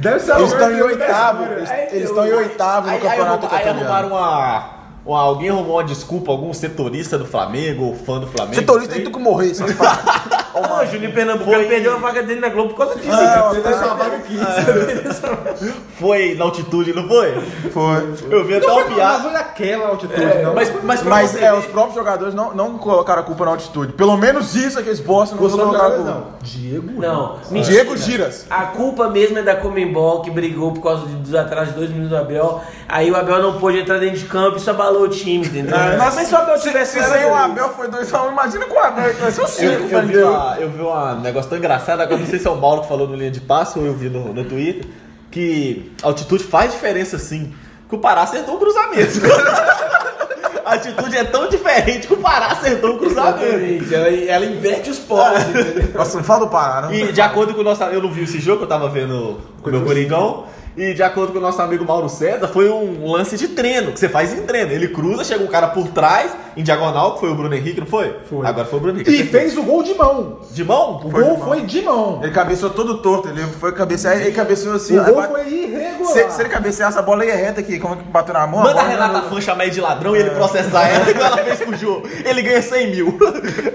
Deve ser a Eles estão em oitavo. Eles eles estão em oitavo no Aí, aí, campeonato aí equatoriano. arrumaram uma, uma- Alguém arrumou uma desculpa, algum setorista do Flamengo, ou fã do Flamengo. Setorista não tem sei. tu que morrer, essas paradas. Ô, Juninho Pernambucano Foi- perdeu a vaga dele na Globo por causa disso. Ah. Ele só vaga aqui. Foi na altitude, não foi? Foi. Eu vi até Não uma foi piada. mas olha aquela altitude, não. Mas, mas, Mas você é, os próprios jogadores não, não colocaram a culpa na altitude. Pelo menos isso é que eles postam no Os outros colocaram a culpa. não. Diego. Não, mentira. Diego Giras. A culpa mesmo é da Comembol, que brigou por causa dos atrasos de dois minutos do Abel. Aí o Abel não pôde entrar dentro de campo, isso abalou o time, entendeu? Mas, Mas se o Abel se, tivesse... se sem o Abel foi 2x1, imagina com o Abel, que vai ser o 5 Eu, eu, vi uma, eu vi um negócio tão engraçado, agora não sei se é o Mauro que falou no linha de passe ou eu vi no, no Twitter, que a altitude faz diferença sim. Que o Pará acertou o cruzamento. a altitude é tão diferente que o Pará acertou o cruzamento. Ela, ela inverte os polos? Nossa, não fala do Pará, não. E de acordo com o nosso. Eu não vi esse jogo, eu tava vendo o meu Coringão. E de acordo com o nosso amigo Mauro César, foi um lance de treino, que você faz em treino. Ele cruza, chega um cara por trás, em diagonal, que foi o Bruno Henrique, não foi? Foi. Agora foi o Bruno Henrique. E fez o gol de mão. De mão? O Foi gol de mão. foi de mão. Ele cabeceou todo torto, ele foi cabecear, ele cabeceou assim. O gol bate- foi irregular. se, se ele cabeceasse, a bola ia reta aqui, como que bateu na mão? Manda a bola Renata Fã chamar ele de ladrão e ele processar ela, igual ela fez com o Jô. Ele ganha 100 mil.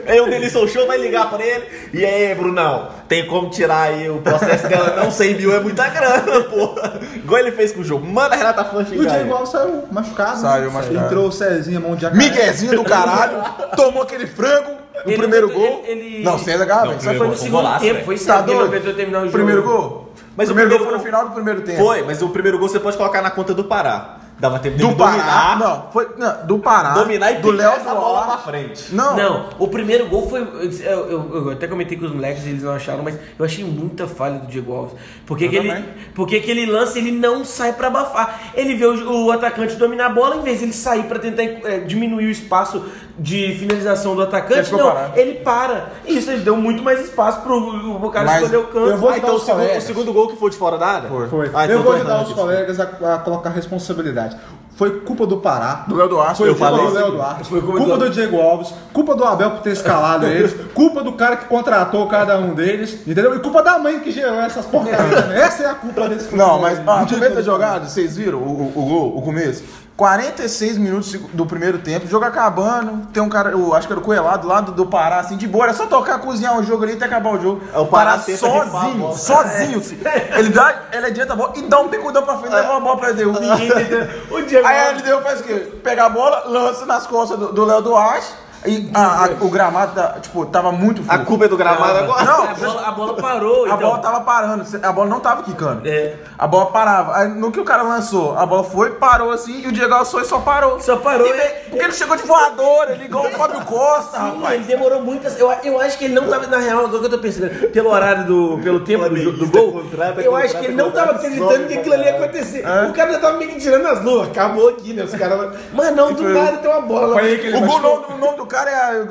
Aí o Denilson Show vai ligar pra ele. E aí, Brunão, tem como tirar aí o processo dela? Não, 100 mil é muita grana, porra. Igual ele fez com o Jô. Manda a Renata Fã E o xingar Diego ele. Alves saiu machucado. Saiu né? machucado. Entrou o Cezinha, mão de jacaré. Miguezinho do caralho, tomou aquele frango no Ele- primeiro ele- gol. ele- Não, César Não, isso Foi no Foi um segundo golaço, tempo, velho. foi Tá ele doido? aguentou terminar o jogo. Primeiro gol? Mas o o primeiro gol foi no gol- final do primeiro tempo. Foi, mas o primeiro gol você pode colocar na conta do Pará. Dava tempo Do Pará. dominar, Não, foi. Não, do Pará. dominar e do Léo essa bola pra frente. Não. Não, o primeiro gol foi. Eu, eu- eu até comentei com os moleques, eles não acharam, mas eu achei muita falha do Diego Alves. Porque Eu aquele, também. porque aquele lance ele não sai pra abafar. Ele vê o, o atacante dominar a bola, em vez de ele sair pra tentar eh, diminuir o espaço de finalização do atacante, não, parado. ele para. Isso ele deu muito mais espaço pro o cara Mas escolher o canto. eu vou Ah, então o segundo, o segundo gol que foi de fora da área? Foi. Foi. Ah, então eu vou ajudar os colegas a, a colocar responsabilidade. Foi culpa do Pará. Do Léo Duarte. Foi eu culpa falei do. Léo Duarte. Foi culpa culpa do- do Diego Alves. Culpa do Abel por ter escalado eles. Culpa do cara que contratou cada um deles. Entendeu? E culpa da mãe que gerou essas porcarias também. Essa é a culpa desse Não, mas futebol. Não a tinha primeira culpa. jogada, vocês viram o, o, o gol, o começo? 46 minutos do primeiro tempo, jogo acabando, tem um cara, eu acho que era o Coelado lá do, do Pará, assim, de boa, era só tocar, cozinhar o jogo ali até acabar o jogo. É, o Pará a sozinho, bola. sozinho, assim. ele dá, ele adianta a bola e dá um picudão pra frente e leva a bola pra. Ninguém tenta- O Diego Aí Alves- LDU faz o quê? Pega a bola, lança nas costas do Léo Duarte, e a- a- o gramado, tá, tipo, tava muito A fofo. culpa é do gramado agora? Não, a, bola, a bola parou. a então. bola tava parando, a bola não tava quicando. É. A bola parava. Aí no que o cara lançou, a bola foi, parou assim, e o Diego Alves foi e só parou. Só parou, E é. Porque ele chegou de voadora, ele igual o Fábio Costa, Sim, rapaz. ele demorou muitas. Eu, eu acho que ele não tava. Na real, agora que eu tô pensando, pelo horário do. pelo tempo do, do Flamenguista gol, eu acho que ele não tava acreditando que aquilo ali ia acontecer. O cara já tava meio que tirando as luvas. Acabou aqui, né? Os caras. Mas não, do nada tem uma bola. O, gol, machucou. nome, o nome do cara é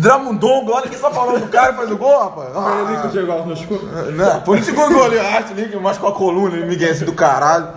Dramundongo, olha que só falando do cara e faz o gol, rapaz. Foi ali que o Ah, Diego Alves machucou. não, foi no segundo gol ali, eu acho ali, que machucou a coluna, Miguel do caralho.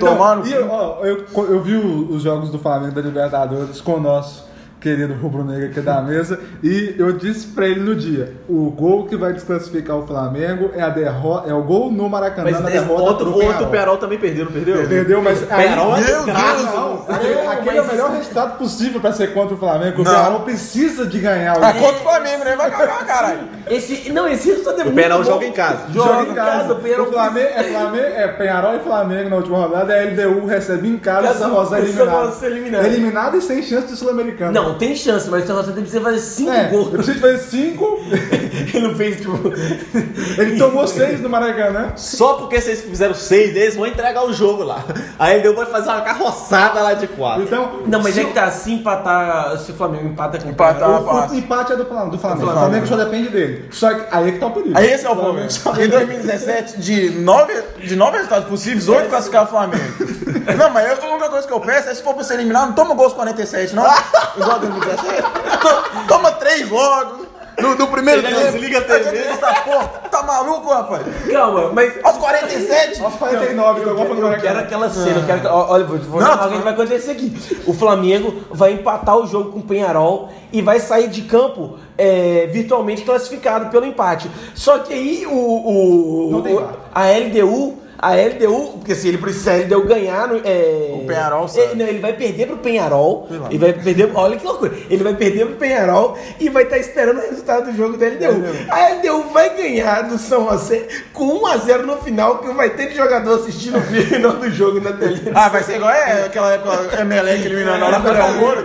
Tomando. e, ó, eu, eu vi o- os jogos do Flamengo da Libertadores com o nosso querido rubro-negro aqui da mesa e eu disse pra ele no dia: o gol que vai desclassificar o Flamengo é a derrota, é o gol no Maracanã Mas na derrota outro, pro o outro. Perol também perdeu, não perdeu? Entendeu? Mas aí, Penharol é desgraça. Aquele, é o melhor resultado possível pra ser contra o Flamengo. O Não. Penharol precisa de ganhar. O É contra o Flamengo, né? Vai cagar, caralho. Esse, não, esse resultado é O muito bom. joga em casa. Joga em casa. o Penharol O Flamengo é, Flamengo, é Penharol e Flamengo na última rodada. A LDU recebe em casa Casa- essa Rosa Santa eliminada. Rosa eliminada. Eliminada e sem chance de Sul-Americano. Não, tem chance, mas o Rosa precisa fazer 5 É, eu gols. preciso fazer cinco. Ele não fez, tipo. Ele tomou seis no Maracanã. Só porque vocês fizeram seis, eles vão entregar o jogo lá. Aí ele vai fazer uma carroçada lá de quatro. Então. Não, mas se é que tá, se empatar, se o Flamengo empata com o Empatar. O, o fácil. empate é do, Flam- do Flamengo. O Flamengo. Flamengo só depende dele. Só que aí é que tá o perigo. Aí esse é o problema. Em 2017, de nove, de nove resultados possíveis, oito classificaram o Flamengo. Não, mas eu- a única coisa que eu peço é se for pra ser eliminado, não toma gols 47, não. Igual 2017. To- Toma três logo. No, no primeiro Você já tempo. desliga a TV. Essa porra, tá maluco, rapaz? Calma, mas. Aos 47? Aos 49, Eu, jogou quero, pro eu quero aquela cena, eu quero olha, vou, vou Não, que vai acontecer aqui. O Flamengo vai empatar o jogo com o Penharol e vai sair de campo é, virtualmente classificado pelo empate. Só que aí o, o- o- a LDU A LDU, porque se ele precisa a LDU ganhar no, é, O Penharol, é, sabe? não, ele vai perder pro Penharol. Lá. Ele vai perder. Olha que loucura. Ele vai perder pro Penharol e vai estar esperando o resultado do jogo da LDU. A LDU vai ganhar do São José com 1x0 no final, que vai ter de jogador assistindo o final do jogo na televisão. Ah, vai ser igual é, aquela época Emelec eliminando lá com o Léo Moura.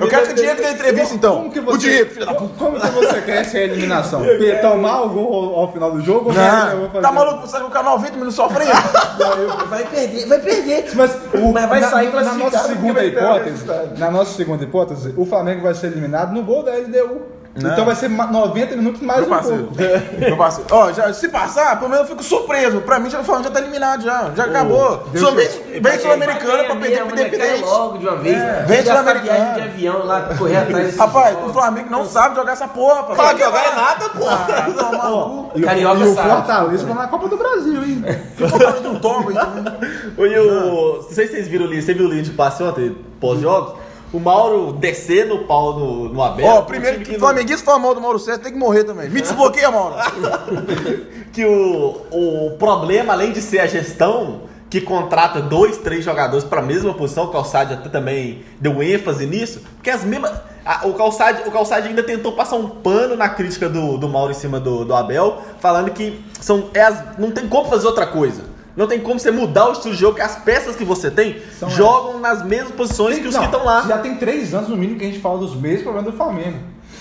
Eu quero que o Diego dê entrevista então. Como que O você, Diego, filho da puta. como que você quer essa eliminação? Tomar o gol ao, final do jogo? Não, tá maluco? Você vai ficar 90 minutos sofrendo? Vai perder, vai perder. Mas, o- Mas vai na, sair na classificado nossa porque segunda hipótese, na nossa segunda hipótese, o Flamengo vai ser eliminado no gol da LDU. Então vai ser ma- 90 minutos mais Meu um parceiro. pouco. Meu parceiro. Ó, já, se passar, pelo menos eu fico surpreso. Pra mim, já, o Flamengo já tá eliminado já. Já acabou. Sou bem, bem sul-americana pra perder pro Independente. logo de uma vez. Vem Gastar Sul-Americana. viagem de avião lá, correr atrás desse Rapaz, jogo. o Flamengo não sabe jogar essa porra, rapaz. Fala que jogar é nada, pô. Ah, no cu. E, o- Carioca e o. Fortaleza tá na Copa do Brasil, hein? Ficou cara de um tombo aí também. E o, não sei se vocês viram o linha, você viu o linha de passe ontem, pós-jogos? O Mauro descendo o pau no, no Abel. Ó, um primeiro que não- flamenguista falar mal do Mauro César tem que morrer também. Me desbloqueia, Mauro. que o, o problema, além de ser a gestão, que contrata dois, três jogadores para a mesma posição, o Calçade até também deu ênfase nisso, porque as mesmas. a- o, Calçade, o Calçade ainda tentou passar um pano na crítica do, do Mauro em cima do, do Abel, falando que são, é as- não tem como fazer outra coisa. Não tem como você mudar o estilo de jogo, que as peças que você tem São jogam nas mesmas posições que os Não, que estão lá. Já tem três anos no mínimo que a gente fala dos mesmos problemas do Flamengo.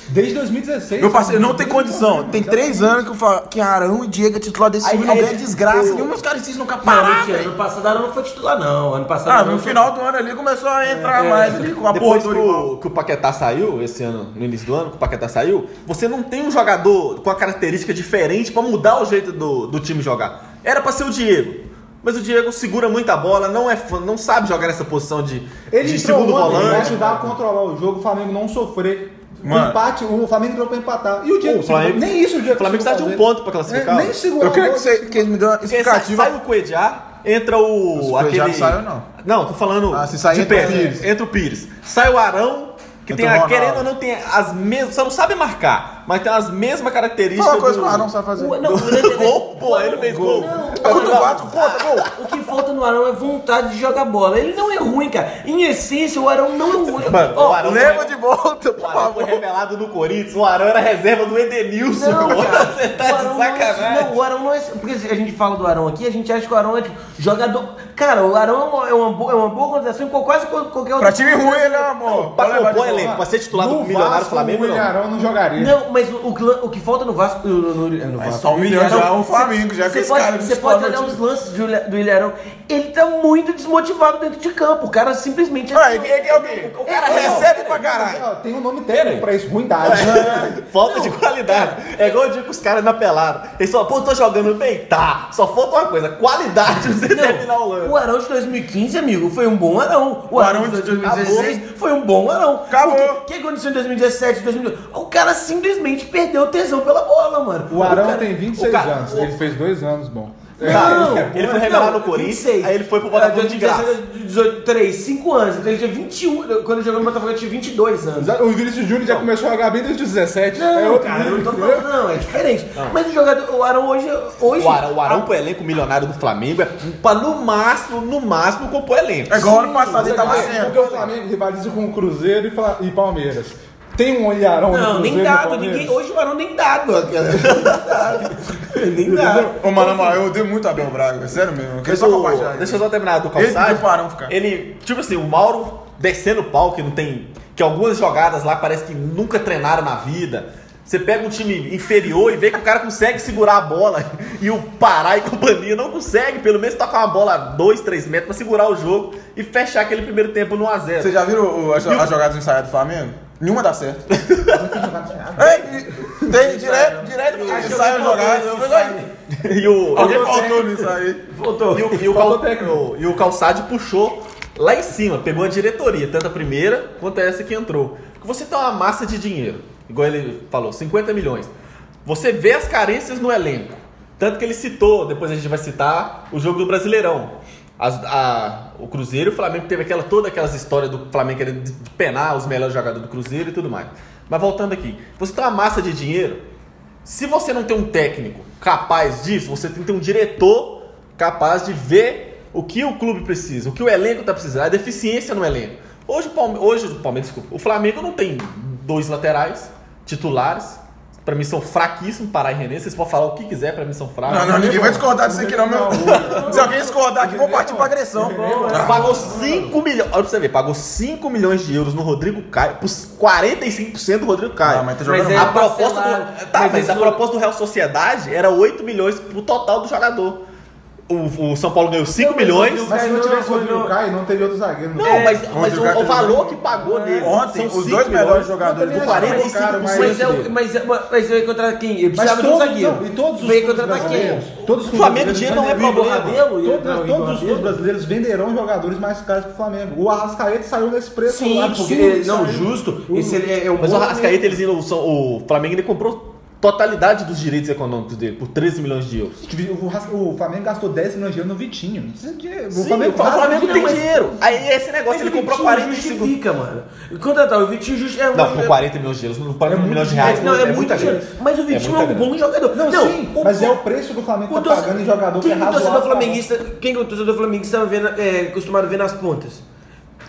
Desde 2016. Meu parceiro, não tem condição. 2016, Tem três anos que, eu falo, que Arão e Diego é titular desse time não aí- ganha desgraça. Nenhum dos caras esses nunca Não, pararam, ano passado Arão não foi titular, não. Ano passado Ah, no final do ano ali começou a entrar mais ali com a porra Depois do que que o Paquetá saiu, esse ano, no início do ano, que o Paquetá saiu, você não tem um jogador com a característica diferente pra mudar o jeito do, do time jogar. Era pra ser o Diego. Mas o Diego segura muita bola, não é não sabe jogar nessa posição de, Ele de segundo ontem pra volante. ajudar a controlar o jogo, o Flamengo não sofrer. O Mano. empate, o Flamengo entrou pra empatar. E o Diego, O Flamengo- nem isso o Diego O Flamengo precisa de um ponto pra classificar. É, nem segurou Eu queria que, você, que me dêem uma Porque sai, explicativa. sai o Coedjá, entra o. Aquele... não saiu, não. Não, tô falando Ah, se sair, de entra. Pires. Entra o Pires. Sai o Arão, que Entra tem a, querendo ou não, tem as mesmas. Você não sabe marcar, mas tem as mesmas características. Fala uma coisa do... que o Arão sabe fazer. O- Não, o Gol, pô, ele fez gol. Não, É contra o Vasco, conta, gol. O que falta no Arão é vontade de jogar bola. Ele não é ruim, cara. Em essência, o Arão não é ruim. Mano, Ó, o Arão Leva de volta, O por Arão foi favor. revelado no Corinthians, o Arão era reserva do Edenilson. Não, cara. Você tá O de Arão não é- sacanagem. Não, o Arão não é. Porque a gente fala do Arão aqui, a gente acha que o Arão é tipo jogador. Cara, o Arão é uma boa, é uma boa contratação em quase qualquer outro. Pra time ruim, ele é amor. Pra compor elenco, pra ser titular do Milionário Flamengo, o não. Ilharão não jogaria. Não, mas o, o, o que falta no Vasco. No, no, no, no Mas Vasco, só um milhão já é um Flamengo, já que esse pode, cara você pode olhar os lances do do Ilharão. Ele tá muito desmotivado dentro de campo. O cara simplesmente. Ah, ele, ele é o quê? O cara É, recebe pra caralho. Ó, Tem um nome técnico pra isso, ruindade. Falta de qualidade. É igual eu digo com os caras na pelada. Eles falam, pô, tô jogando bem. Tá. Só falta uma coisa: qualidade pra você terminar o lance. O Arão de 2015, amigo, foi um bom Arão. O, Arão, de 2016 foi um bom Arão. Acabou. O que, que aconteceu em 2017, 2018? O cara simplesmente perdeu o tesão pela bola, mano. O Arão cara- tem 26 o cara- anos, o- ele fez dois anos bom. Não, Ele foi revelado no Corinthians, aí ele foi pro Botafogo de graça. 18, 3, 5 anos. Então ele tinha 21. Quando ele jogou no Botafogo, ele tinha 22 anos. O Vinícius Júnior já começou a jogar bem desde os 17. Não, é outro cara, eu não tô falando, não, é diferente. Mas o jogador, o Arão hoje. hoje O Arão, o Arão pro elenco milionário do Flamengo é pra no máximo, no máximo, compor elenco. É igual ano passado ele tava Porque o Flamengo rivaliza com o Cruzeiro e e Palmeiras. Tem um Ilharão no Não, nem dado. Ninguém, hoje o Arão nem dado. nem dado. Ô, mano, mano, eu odeio muito Abel Braga, velho, sério mesmo. Eu só eu, compartilhar. deixa eu só terminar do Ele calçado. Arão ficar. Ele, tipo assim, o Mauro descendo o pau, que não tem. Que algumas jogadas lá parece que nunca treinaram na vida. Você pega um time inferior e vê que o cara consegue segurar a bola e o Pará e companhia não consegue, pelo menos tocar uma bola a 2, 3 metros pra segurar o jogo e fechar aquele primeiro tempo no 1x0. Vocês já viram o- as, as jogadas ensaiadas do Flamengo? Nenhuma dá certo. é, e- tem direto, direto, ensaio jogada. eu falei, E o, Alguém faltou nisso aí. Voltou. E o, e o, Cal- técnico. e o Calçade puxou lá em cima, pegou a diretoria, tanto a primeira quanto essa que entrou. Porque você tem uma massa de dinheiro, igual ele falou, 50 milhões. Você vê as carências no elenco. Tanto que ele citou, depois a gente vai citar, o jogo do Brasileirão. As- a- o Cruzeiro o Flamengo teve aquela, toda aquelas histórias do Flamengo querendo penar os melhores jogadores do Cruzeiro e tudo mais. Mas voltando aqui, você tem uma massa de dinheiro, se você não tem um técnico capaz disso, você tem que ter um diretor capaz de ver o que o clube precisa, o que o elenco está precisando, a deficiência no elenco. Hoje o Palmeiras, hoje, o Palmeiras, desculpa, o Flamengo não tem dois laterais titulares. Pra mim são fraquíssimos, Pará e René. Vocês podem falar o que quiser, pra mim são fracos. Não, não, ninguém vai discordar disso aqui não, meu. Se alguém discordar aqui, vou partir pra agressão. Pagou 5 milhões. Olha pra você ver, pagou 5 milhões de euros no Rodrigo Caio, por 45% do Rodrigo Caio. Ah, mas tá Mas jogando é- a proposta do, tá, Mas mas, isso a proposta do Real Sociedade era 8 milhões pro total do jogador. O, o São Paulo ganhou 5 Não, mas milhões. Mas se não tivesse o Rodrigo não. Caio, não teria outro zagueiro. Não, É, mas, mas o, o o valor que pagou nele. Ontem, são os dois melhores milhões. jogadores do Não, Flamengo. também caro, mas- Mas, é, o- mas, é- mas veio contratar quem? Ele precisava de um zagueiro. não, e todos os veio contratar quem? todos os O Flamengo, dinheiro não é problema. Todos, Não, todos Igor os clubes brasileiros venderão jogadores mais caros pro Flamengo. O Arrascaeta saiu nesse preço Sim, não, justo. É, é Mas o Arrascaeta, eles o Flamengo ele comprou totalidade dos direitos econômicos dele, por 13 milhões de euros. O, o Flamengo gastou 10 milhões de euros no Vitinho. É dinheiro. Sim, o Flamengo, tem dinheiro. Aí esse negócio, ele o comprou Vitinho 45... justifica, mano. Contratar o Vitinho justifica. Não, por 40 milhões de euros, por 40 muito milhões de reais. Não, é, muito muita dinheiro. grana. Mas o Vitinho é, muita um bom jogador. Não, sim, o- mas é o preço que o Flamengo o tá pagando em jogador que quem é que o torcedor flamenguista, quem que o torcedor flamenguista vendo, é, acostumado a ver nas pontas?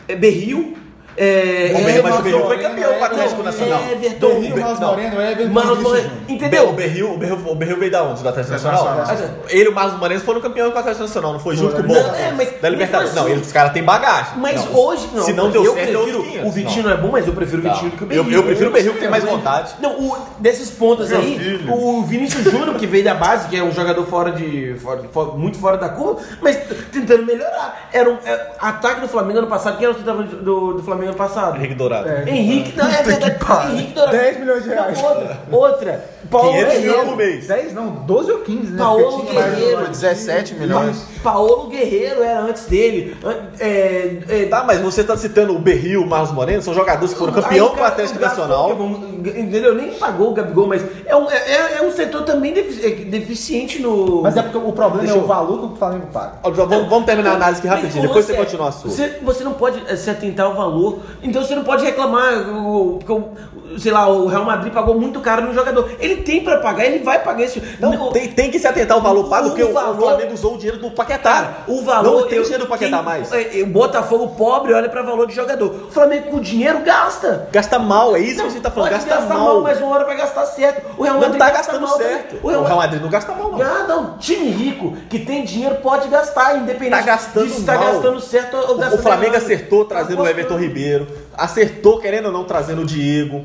É Berril, é, O Berril, Everton, mas o Berril foi campeão com o não, Atlético Nacional. Everton, Berril, Manos Não. Moreno, Everton Vinícius Moreno. O entendeu? Berril, o, Berril, o Berril veio da onde? Do Atlético Nacional? Ele e o Marlos Moreira foram campeões com o Atlético Nacional, não foi junto com o Boca? é, mas- da Libertadores. Não, assim- eles, os caras têm bagagem. Mas Não, hoje, não. Se não deu eu certo, é prefiro, outros 500. O Vitinho não. é bom, mas eu prefiro o. Vitinho do que o Berril. eu prefiro o Berril que tem mais vontade. Não, o, desses pontos Meu aí, filho. o Vinícius Júnior, que veio da base, que é um jogador fora de. fora- muito fora da curva, mas tentando melhorar. Era um é, ataque do Flamengo ano passado. Quem era o do, do Flamengo ano passado? Henrique Dourado. É. Henrique, não, é verdade. Henrique Dourado. 10 milhões de reais. Não, outra, outra. Paulo 500 mil Guerreiro. por mês. 10 não, 12 ou 15, né? Paulo mais- Guerreiro. Foi 17 milhões. Paulo Guerreiro era antes dele. É, é, Tá, mas você tá citando o Berril, o Marlos Moreno, são jogadores que foram campeão com o Atlético Nacional. Entendeu? Nem pagou o Gabigol, mas é um, é, é um setor também é deficiente no. Mas é porque o problema Deixa é eu- o valor que o Flamengo paga. Vamos, vamos terminar a análise aqui rapidinho, depois você é, continua a sua. Você, você não pode se atentar ao valor. Então você não pode reclamar. O, porque o- sei lá, o Real Madrid pagou muito caro no jogador. Ele tem pra pagar, ele vai pagar esse. Não, tem, tem que se atentar ao valor pago, O porque o, valor- o Flamengo usou o dinheiro do Paquetá. O valor. Não tem eu- dinheiro do Paquetá quem- mais. é, é, O Botafogo pobre olha pra valor de jogador. O Flamengo com dinheiro gasta. Gasta mal, é isso que a gente tá falando. Gasta gastar mal. mas uma hora vai gastar certo. O Real Não Madrid tá gasta gastando mal certo. também. O Real Madrid não gasta mal, não. Ah, não, time rico que tem dinheiro pode gastar, independente Tá gastando de se tá mal. gastando certo ou O- gastando O Flamengo errado. acertou Tá trazendo o apostando. Everton Ribeiro. Acertou, querendo ou não, trazendo o Diego.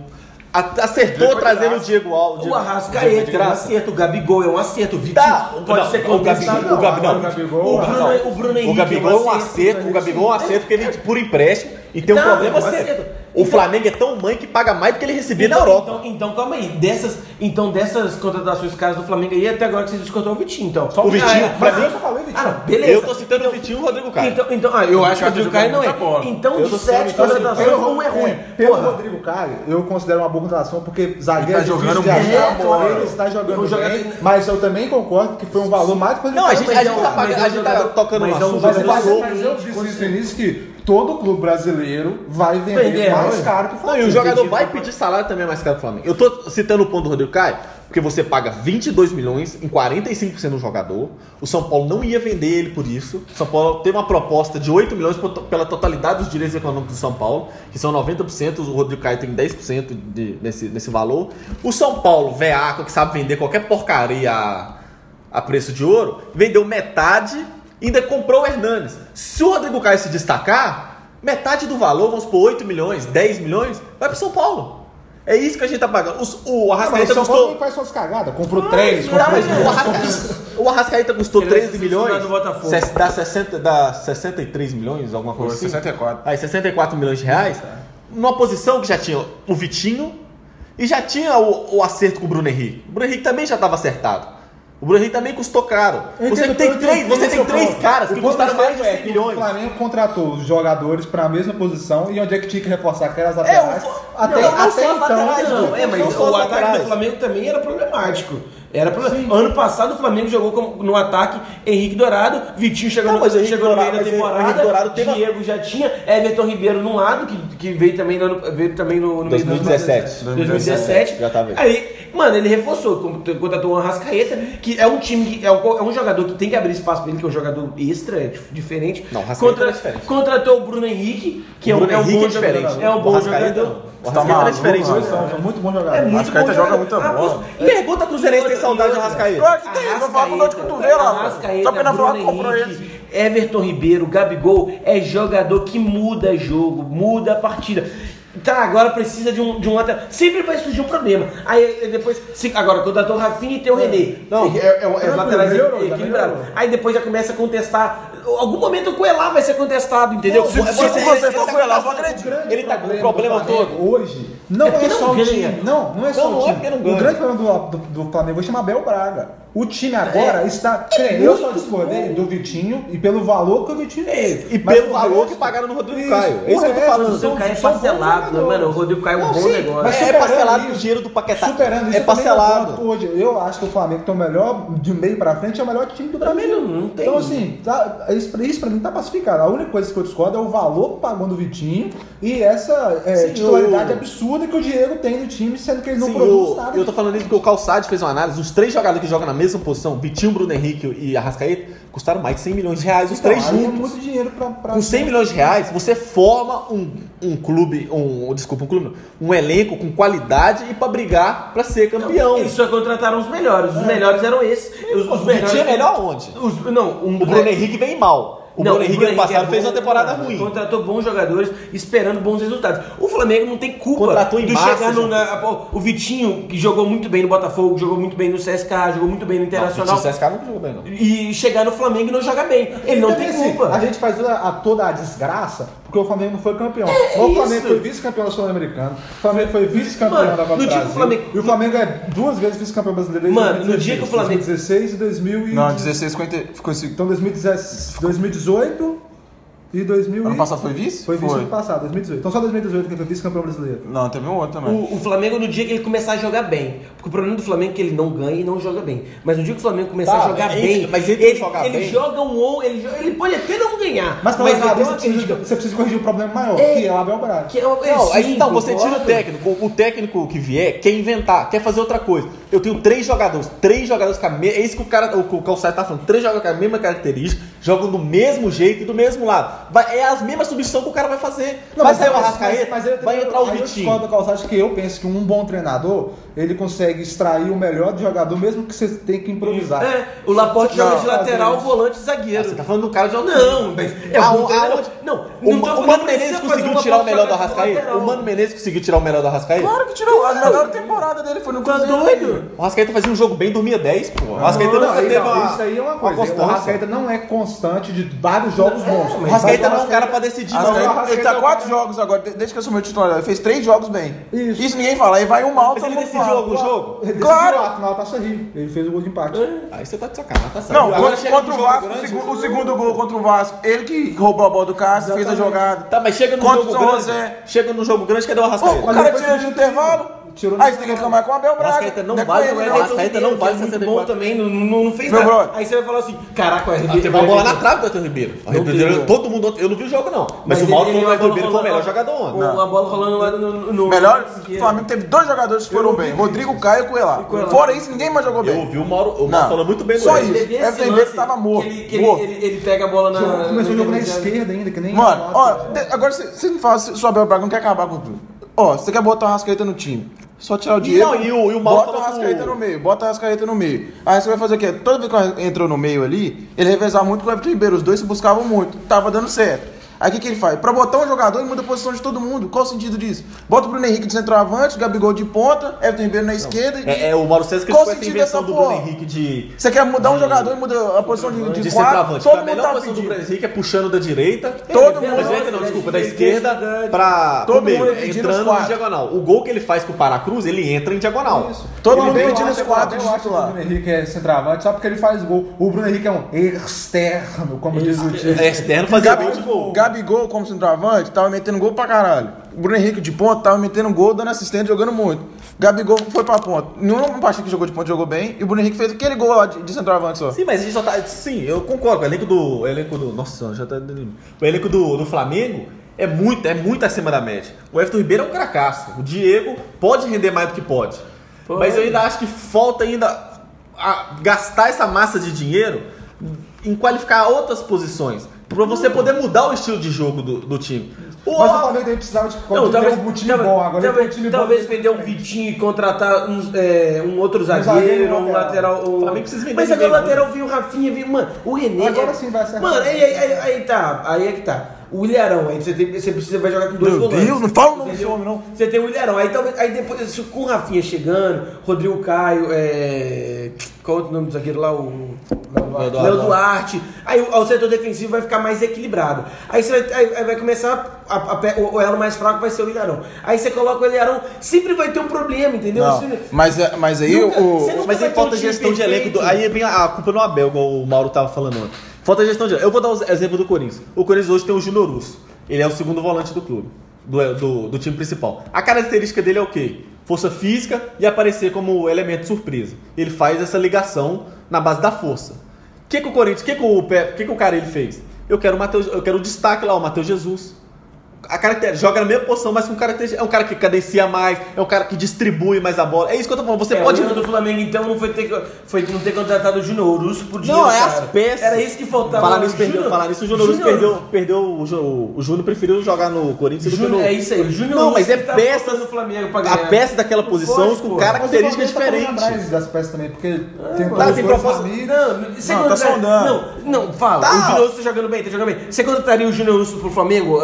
Acertou trazendo o. Diego Alves. O Arrascaeta é um acerto, o Gabigol é um acerto, o Vitinho Tá, pode não, ser o contestado. o Gabi- não. O Gabigol, O ah, Bruno, não. o Bruno Henrique O Gabigol é um acerto, o Gabigol é um acerto porque ele por empréstimo e tem um Tá, problema é um sério. acerto. O Então- Flamengo é tão mãe que paga mais do que ele recebia na Então, Europa. Então, então, calma aí. Dessas, então, dessas contratações caras do Flamengo aí, até agora que vocês descontou o Vitinho, então. Só o Vitinho, Ah, é. pra mim- eu só falei, Vitinho. Ah, beleza. Eu tô citando o Vitinho e o Rodrigo Caio. Então, então ah, eu acho que o Rodrigo Caio não é. bola. Então, de sete assim, contratações, um é ruim. Pelo. Rodrigo Caio, eu considero uma boa contratação porque zagueiro Ele tá é jogando de achar, bola. Ele está jogando bem, mas eu também concordo que foi um valor mais que o Rodrigo Não, a gente, ter tá, é tocando mas é um assunto. Mas, jogador- mas, valor. mas eu disse isso no início que todo clube brasileiro vai vender mais né? caro que o Flamengo. e o jogador vai pedir salário também mais caro do Flamengo. Eu tô citando o ponto do Rodrigo Caio, porque você paga 22 milhões em 45% no jogador. O São Paulo não ia vender ele por isso. O São Paulo teve uma proposta de 8 milhões pela totalidade dos direitos econômicos do São Paulo, que são 90%, o Rodrigo Caio tem 10% de, nesse, nesse valor. O São Paulo, veaco, que sabe vender qualquer porcaria a, a preço de ouro, vendeu metade e ainda comprou o Hernanes. Se o Rodrigo Caio se destacar, metade do valor, vamos por 8 milhões, 10 milhões, vai pro São Paulo. É isso que a gente tá pagando. Os- o Ah, mas Arrascaeta o São Paulo custou. faz suas cagadas. Comprou três, comprou mas o Arrascaeta, o Arrascaeta custou Ele vai 13 ser milhões. ses- Dá, 60, dá 63 milhões, alguma coisa assim. 64. Aí, 64 milhões de reais. Numa posição que já tinha o Vitinho e já tinha o, o acerto com o Bruno Henrique. O Bruno Henrique também já estava acertado. O Bruno Henrique também custou caro. Você tem três, você tem três caras que custaram mais de 100 O milhões. Flamengo contratou os jogadores para a mesma posição e onde é que tinha que reforçar aquelas É, laterais. o- até não, não até só as então, laterais, Não, é, mas Não o ataque do Flamengo também era problemático. Era problema. Ano passado o Flamengo jogou como- no ataque Henrique Dourado, Vitinho chegou, Não, no, Henrique chegou no meio Dourado- da temporada, Henrique Dourado teve a- Diego já tinha, Everton Ribeiro num lado, que, que veio também no, veio também no, no meio do- 2017. 2017. Já tava aí. Aí, mano, ele reforçou, con- contratou o Arrascaeta, que é um time, que- é um, é um jogador que tem que abrir espaço pra ele, que é um jogador extra, é dif- diferente. Não, o Arrascaeta Contra- é diferente. Contratou o Bruno Henrique, que é um, é um Henrique bom é diferente. jogador. É um bom jogador. Tá é diferente. muito bons jogadores. É muito Arrascaeta bom joga jogador. muita Ah, bola. Pergunta Cruzeirense saudade de Arrascaeta. Claro que tem, eu vou falar com dor de cotovelo, rapaz. Só porque na Bruno Flávia comprou Henrique, Everton Ribeiro, Gabigol, é jogador que muda jogo, muda a partida. Tá, agora precisa de um, de um lateral. Sempre vai surgir um problema. Aí depois. se- agora, contratou o Rafinha e tem o René. Não, é, é, é os laterais equilibrados. Aí depois já começa a contestar. Algum momento o Coelá vai ser contestado, entendeu? Se- se você for com ela, eu vou acreditar. Ele tá com o problema todo. Hoje não É é, só o time. Não, não é só Não, não o é time. o grande problema do, do, do Flamengo hoje chama Abel Braga. O time agora está. eu só discordei do Vitinho e pelo valor que o Vitinho teve. E Mas pelo o valor resto- que pagaram no Rodrigo Isso, Caio. É o isso que eu tô resto falando. O Rodrigo Caio é parcelado, jogadores. mano. O Rodrigo Caio é um bom sim, negócio. mas É parcelado isso- do dinheiro do Paquetá. Superando isso, É eu parcelado. Hoje, eu acho que o Flamengo tem o melhor, de meio pra frente, é o melhor time do Brasil. não- não tem. Então, assim, tá, isso, pra- isso pra mim tá pacificado. A única coisa que eu discordo é o valor que pagou no Vitinho e essa é, Sim, titularidade o- absurda que o Diego tem no time, sendo que ele não Sim, produz o- nada. eu tô falando isso porque o Calçade fez uma análise. Os três jogadores que jogam na mesma posição, Vitinho, Bruno Henrique e Arrascaeta, custaram mais de 100 milhões de reais, os Então, três É juntos. muito dinheiro pra. pra Com 100 milhões de reais, você forma um, um clube, um, desculpa, um clube, não, um elenco com qualidade e pra brigar pra ser campeão. Eles só contrataram os melhores. Os melhores eram esses. Os, os o melhores. Vitinho é melhor onde? Os, não, um O Bruno Henrique vem mal. O Não, Bruno Henrique ano passado é fez bom, uma temporada ruim. Contratou bons jogadores, esperando bons resultados. O Flamengo não tem culpa Contratou em de massa, chegar no, na- o Vitinho, que jogou muito bem no Botafogo, jogou muito bem no CSK, jogou muito bem no Internacional. O CSK nunca jogou bem, não. E chegar no Flamengo e não jogar bem. Ele não Então, tem assim, culpa. A gente faz toda a, toda a desgraça porque o Flamengo não foi campeão. o É isso. Flamengo foi vice-campeão da Sul-Americana. O Flamengo foi vice-campeão da Copa no do o Brasil. Flamengo- E o Flamengo é duas vezes vice-campeão brasileiro Mano, no dia que o Flamengo- 2016 e 2000 e... Não, 16 ficou. Então 2017, 2018 e 2000 Ano e... passado foi vice? Foi vice ano passado, 2018. Então só 2018 que ele foi vice-campeão brasileiro. Não, teve um outro também. O, o Flamengo no dia que ele começar a jogar bem. Porque o problema do Flamengo é que ele não ganha e não joga bem. Mas no dia que o Flamengo começar Tá, a jogar ele- bem, mas ele ele, jogar ele bem- joga um ou ele, ele pode até não ganhar. Mas pra mas tem você precisa, você precisa corrigir o problema maior, É. que é o Abel Braga. Que é é, Não, sim, então, você tira o técnico. O técnico que vier quer inventar, quer fazer outra coisa. Eu tenho três jogadores, três jogadores com a mesma. É isso que o cara, o, o Calçado tá falando. Três jogadores com a mesma característica, jogam do mesmo jeito e do mesmo lado. Vai- é as mesmas substituições que o cara vai fazer. vai sair o Arrascaeta, mas eu- vai entrar o aí Eu Vitinho. a Calçade que eu penso que um bom treinador, ele consegue extrair o melhor do jogador, mesmo que você tenha que improvisar. É, o Laporte Não, joga de lateral, fazer volante e zagueiro. Você tá falando do cara de alto Não, nível. mas é Ah, um treinador- não, o, não o Mano Menezes conseguiu tirar o melhor do Arrascaeta? O Mano Menezes conseguiu tirar o melhor do Arrascaeta? Claro que tirou. A melhor temporada dele foi no Tá Cruzeiro. doido? O Arrascaeta fazia um jogo bem, dormia 10, pô. O Arrascaeta Não, aí, teve não, uma, isso aí é uma uma coisa. o. Arrascaeta não é constante de vários jogos bons. O Arrascaeta Mas não é um cara pra decidir, não. Ele tá é o quatro jogos agora, de- desde que assumiu o titular. Ele fez três jogos bem. Isso. ninguém fala. Aí vai um mal, Mas todo ele decidiu algum jogo? Ele Claro. decidiu a final Taça Rio. Ele fez o gol de empate. Aí você tá de sacanagem, tá certo. Não, contra, o Vasco, o segundo, o gol contra o Vasco, ele que roubou a bola do Cássio, fez a jogada. Tá, mas chega no Contra o jogo grande. José. Chega no jogo grande, cadê o Pô, Arrascaeta? o cara tira de intervalo. Tirou no Aí você tem que reclamar com o Abel Braga. Arrascaeta não é vai ele, jogar, não. o vai é muito 64. bom também, não, não, não fez Meu nada. brother. Aí você vai falar assim, caraca, o RB Teve uma bola na trave do Arthur Ribeiro. O Ribeiro, todo mundo. Eu não vi o jogo, não. Mas, o ele- Mauro falou que o a Arthur Ribeiro foi o melhor jogador ontem. Uma bola rolando lá no. Melhor, o Flamengo teve dois jogadores que foram bem. Rodrigo Caio e Coelho. Fora isso, ninguém mais jogou Eu bem. ouvi o Mauro, o falando muito bem do Só isso. Esse Ribeiro tava morto, ele, pega a bola na. Começou no a jogar na esquerda ainda, que nem. Mano, ó, agora você me fala se se o Abel Braga não quer acabar com tudo. Ó, você quer botar o Rascaeta no time. Só tirar o não, e o- e o bota o que Rascaeta no meio, bota o Rascaeta no meio. Aí você vai fazer o quê? Toda vez que entrou no meio ali, ele revezava muito com o Everton Ribeiro. Os dois se buscavam muito. Tava dando certo. Aí o que, que ele faz? Pra botar um jogador, ele muda a posição de todo mundo. Qual o sentido disso? Bota o Bruno Henrique de centroavante, Gabigol de ponta, Everton Ribeiro na esquerda. e- É, é, o Mauro César Qual criticou essa sentido dessa do Bruno? Henrique de, Você quer mudar um jogador e muda a posição de, de, de centroavante. todo a mundo melhor tá posição do. Bruno Henrique é puxando da direita. Todo Ele mundo- Mas não, bola, desculpa, da esquerda pra Todo meio, mundo entrando em diagonal. O gol que ele faz com o Paracruz, ele entra em diagonal. Isso. Todo Ele mundo pedindo lá, os quatro de que o. Bruno Henrique é centroavante só porque ele faz gol. O Bruno Henrique é um externo, como diz o time. É externo, fazia bem de gol. Gabigol, como centroavante, tava metendo gol pra caralho. O Bruno Henrique de ponta tava metendo gol, dando assistente, jogando muito. Gabigol foi pra ponta. Nenhuma partida que jogou de ponta jogou bem. E o Bruno Henrique fez aquele gol lá de, de centroavante só. Sim, mas a gente só tá. Sim, eu concordo. O elenco do. O elenco do. Nossa, já tá. O elenco do, do Flamengo é muito, é muito acima da média. O Everton Ribeiro é um cracaço. O Diego pode render mais do que pode. Mas eu ainda acho que falta ainda a- gastar essa massa de dinheiro em qualificar outras posições. Pra você poder mudar o estilo de jogo do, do time. O- Mas o Flamengo aí precisava de, Não, de talvez, um time talvez, bom. Agora tem um talvez, time talvez bom. vender um Vitinho e contratar uns, é, um outro zagueiro um um lateral. lateral. Um... O Flamengo precisa vender Mas agora o lateral viu o Rafinha, viu, mano, o René. Agora é- sim vai acertar. Mano, aí, aí, aí, aí tá, aí é que tá. O Ilharão, aí você, tem, você precisa vai jogar com dois Meu volantes. Deus, não fala o nome desse homem, não. Você tem o Ilharão, aí talvez aí depois isso, com o Rafinha chegando, Rodrigo Caio, é, qual é o nome do zagueiro lá, o. Léo Duarte. Aí o, o setor defensivo vai ficar mais equilibrado. Aí você vai, aí, aí vai começar a- a pe- o, o elo mais fraco vai ser o Ilharão. Aí você coloca o Ilharão, sempre vai ter um problema, entendeu? Não, Você- mas, é- mas aí Nunca- o. Mas aí um falta time gestão de elenco. do- aí vem a, a culpa no Abel, igual o Mauro tava falando ontem. Falta gestão de. Eu vou dar o exemplo do Corinthians. O Corinthians hoje tem o Júnior Russo. Ele é o segundo volante do clube, do, do, do time principal. A característica dele é o quê? Força física e aparecer como elemento surpresa. Ele faz essa ligação na base da força. O que, que o Corinthians, o que, que o que, que o cara ele fez? Eu quero o Mateus, eu quero o destaque lá, o Matheus Jesus. A característica, joga na mesma posição, mas com característica. É um cara que cadencia mais, é um cara que distribui mais a bola. É isso que eu tô falando. Você É, pode. o do Flamengo, então, não foi ter, foi não ter contratado o Júnior Urso por dinheiro. Não, é as cara. peças. Era isso que faltava. Falar nisso, perdeu, Júnior- falar nisso, o Júnior Luz perdeu, perdeu o, o Júnior preferiu jogar no Corinthians do que Júnior, no... é isso aí, o Júnior Não, mas é tá peças- no Flamengo pra A ganhar. peça daquela posição Pode, com características tá diferentes. atrás das peças também, porque tem Tá, tem proposta. Não, você Não, tá sondando. Não, não, fala. Tá. O Júnior Urso tá jogando bem, tá jogando bem. Você contrataria o Júnior Urso pro Flamengo?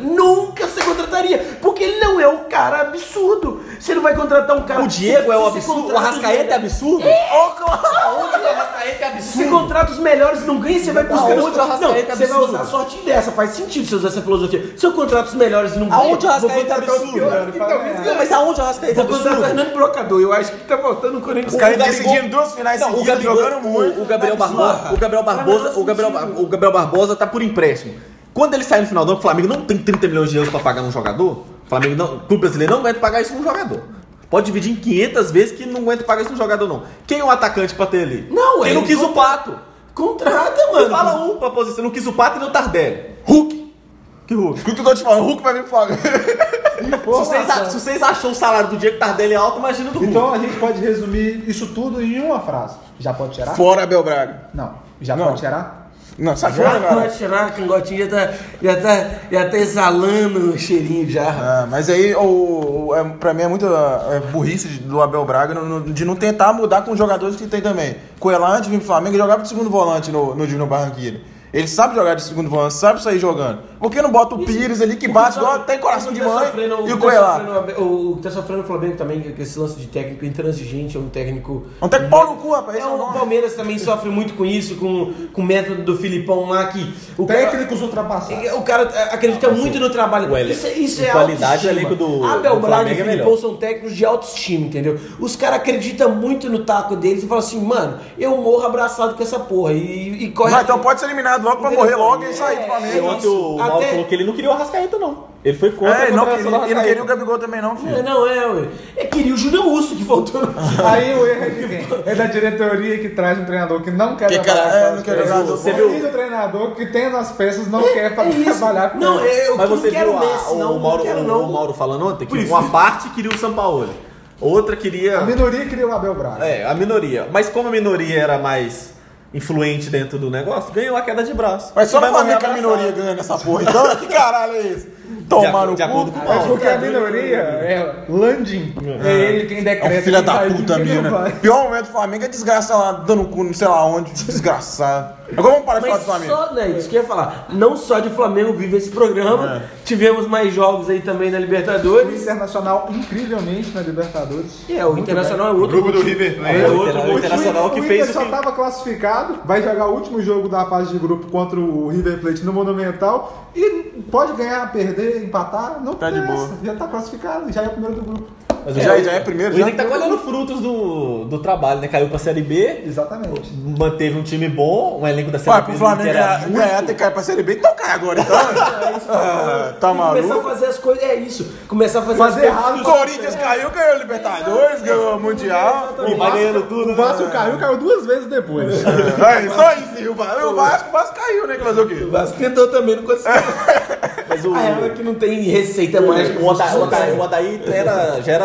Nunca você contrataria. Porque ele não é um cara absurdo. Você não vai contratar um cara. O Diego é você absurdo, o Arrascaeta é absurdo. Ó, claro. Aonde o Arrascaeta é Você contrata os melhores e não ganha, você vai buscar Aonde os... o Arrascaeta Não, é você vai absurdo? usar a sorte dessa, faz sentido você usar essa filosofia. Se eu contrato os melhores e não ganha, Aonde o Arrascaeta é absurdo? que talvez Não, mas aonde o Arrascaeta é Vou contratar o absurdo? Hernando Brocador, eu acho que tá faltando o Corinthians. Os caras decidindo duas finais seguidas, jogando muito. o, Gabriel Tá Barbosa, absurdo. o Gabriel Barbosa, o Gabriel Barbosa tá por empréstimo. Quando ele sai no final do ano, o Flamengo não tem 30 milhões de euros pra pagar um jogador. O Flamengo não, o clube brasileiro não aguenta pagar isso num jogador. Pode dividir em 500 vezes que não aguenta pagar isso num jogador não. Quem é o atacante pra ter ali? Não, Quem ele não quis o Pato? Contrata, mano. fala um pra posição. Não quis o Pato e nem o Tardelli. Hulk. Que Hulk? O que eu tô te falando? Hulk vai vir pro Flamengo. Se vocês, a- se vocês acham o salário do Diego Tardelli alto, imagina do Hulk. Então a gente pode resumir isso tudo em uma frase. Já pode tirar? Fora Abel Braga. Não. Já Não. pode tirar? Não, sai Já fora, cara. tirar, o cangotinho já tá, já, tá, já tá exalando o cheirinho já. Ah, mas aí, o, o- é, pra mim, é muita é, burrice de- do Abel Braga no- no- de não tentar mudar com os jogadores que tem também. Coelante vir pro Flamengo e jogava de segundo volante no, no Júnior Barranquilla. Ele sabe jogar de segundo volante, sabe sair jogando. Por que não bota o Pires ali que bate igual tem coração de tá mãe e o tá Coelá? sofrendo O que tá sofrendo o Flamengo também, que esse lance de técnico intransigente, é um técnico. É um técnico pau no cu, rapaz, É, é o. Palmeiras também sofre muito com isso, com, com o método do Filipão lá, que o cara, Técnicos ultrapassados. o cara acredita muito no trabalho. Isso, é- isso é qualidade elenco do- Abel do Braga e Flamengo é Filipão são técnicos de autoestima, entendeu? Os caras acreditam muito no taco deles e falam assim, mano, eu morro abraçado com essa porra. E, e corre. Não, então pode ser eliminado logo pra morrer logo e sair do É, Flamengo. O Mauro Até- falou que ele não queria o Arrascaeta, não. Ele foi contra É, a ele não, contratação queria, do ele não queria o. Gabigol também não, filho. É, não, é, ué. É, queria o Júnior Urso que voltou. Aí o erro é de quem? É da diretoria que traz um treinador que não quer Que trabalhar cara- é, com não quer jogador. Você viu- do treinador que tendo as peças não quer pra É isso. trabalhar com Não, ele. eu Mas não você quero viu o o, não Mauro, quero o- não. o Mauro falando ontem que uma parte queria o Sampaoli, outra queria... A minoria queria o Abel Braga. É, a minoria. Mas como a minoria era mais influente dentro do negócio, ganhou a queda de braço. Mas só Vai no Flamengo que a minoria ganha nessa porra. Então, que caralho é esse? Tomar no de acordo cu. com o É Mauro. porque a minoria é Landim. É ele quem É decreta. um filho da vai puta não vai. né? Pior momento do Flamengo é desgraça lá, dando cu, não sei lá onde, desgraçado. Agora vamos parar de falar Mas do Flamengo. só, né, isso que eu ia falar. Não só de Flamengo vive esse programa. É. Tivemos mais jogos aí também na O Libertadores. Internacional, incrivelmente, na Libertadores. É, o Internacional é outro. Grupo do. River Plate. É É, o outro o motivo. Internacional que o fez Inter o só que- estava classificado, vai jogar o último jogo da fase de grupo contra o River Plate no Monumental e pode ganhar, perder, empatar, não Tá interessa. Já está classificado, já é o primeiro do grupo. Mas o Já, Inter- já é primeiro, O já? Inter tá colhendo frutos do, do trabalho, né? Caiu pra Série B, Exatamente. manteve um time bom, um elenco da Série Ué, B. pro Flamengo era ganhar, muito- ganhar, tem que cair pra Série B, então cai agora, então. Ah, tá Começar a maluco? fazer as coisas, é isso. Começar a fazer Fazer as coisas. errado. O Corinthians caiu, ganhou o Libertadores, ganhou o Mundial. E vai ganhando tudo, O né? Vasco caiu, caiu duas vezes depois. Aí, só isso, o Vasco, o Vasco, o Vasco caiu, né? Que fazer o quê? O Vasco tentou também, não conseguiu. Mas o, A real é que não tem receita Odaí, o, Odaí, o Odaí era, já, era,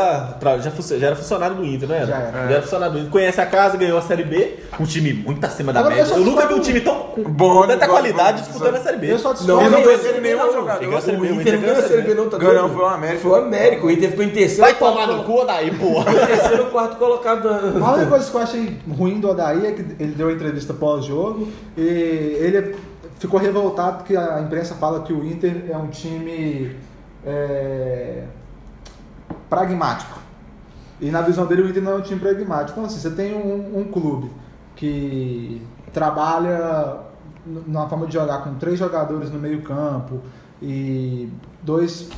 já, já era funcionário do Inter, não era? Já era. Já era funcionário do Inter. Conhece a casa, ganhou a Série B, um time muito acima da Agora, média. eu Eu nunca vi um time tão Bom, com tanta igual- qualidade igual- disputando a Série B. Eu só Não, não ganhou nenhum não. jogador. Ganhou a Série B, O Inter não ganhou a Série B, não, tá Ganhou, foi o América. Foi o América. O Inter ficou em terceiro. Vai tomar no cu, Odaí, porra. Terceiro, quarto colocado. A única coisa que eu achei ruim do Odaí é que ele deu uma entrevista pós-jogo e ele ficou revoltado porque a imprensa fala que o Inter é um time é, pragmático. E na visão dele o Inter não é um time pragmático. Então assim, você tem um, um clube que trabalha n- numa forma de jogar com três jogadores no meio campo e dois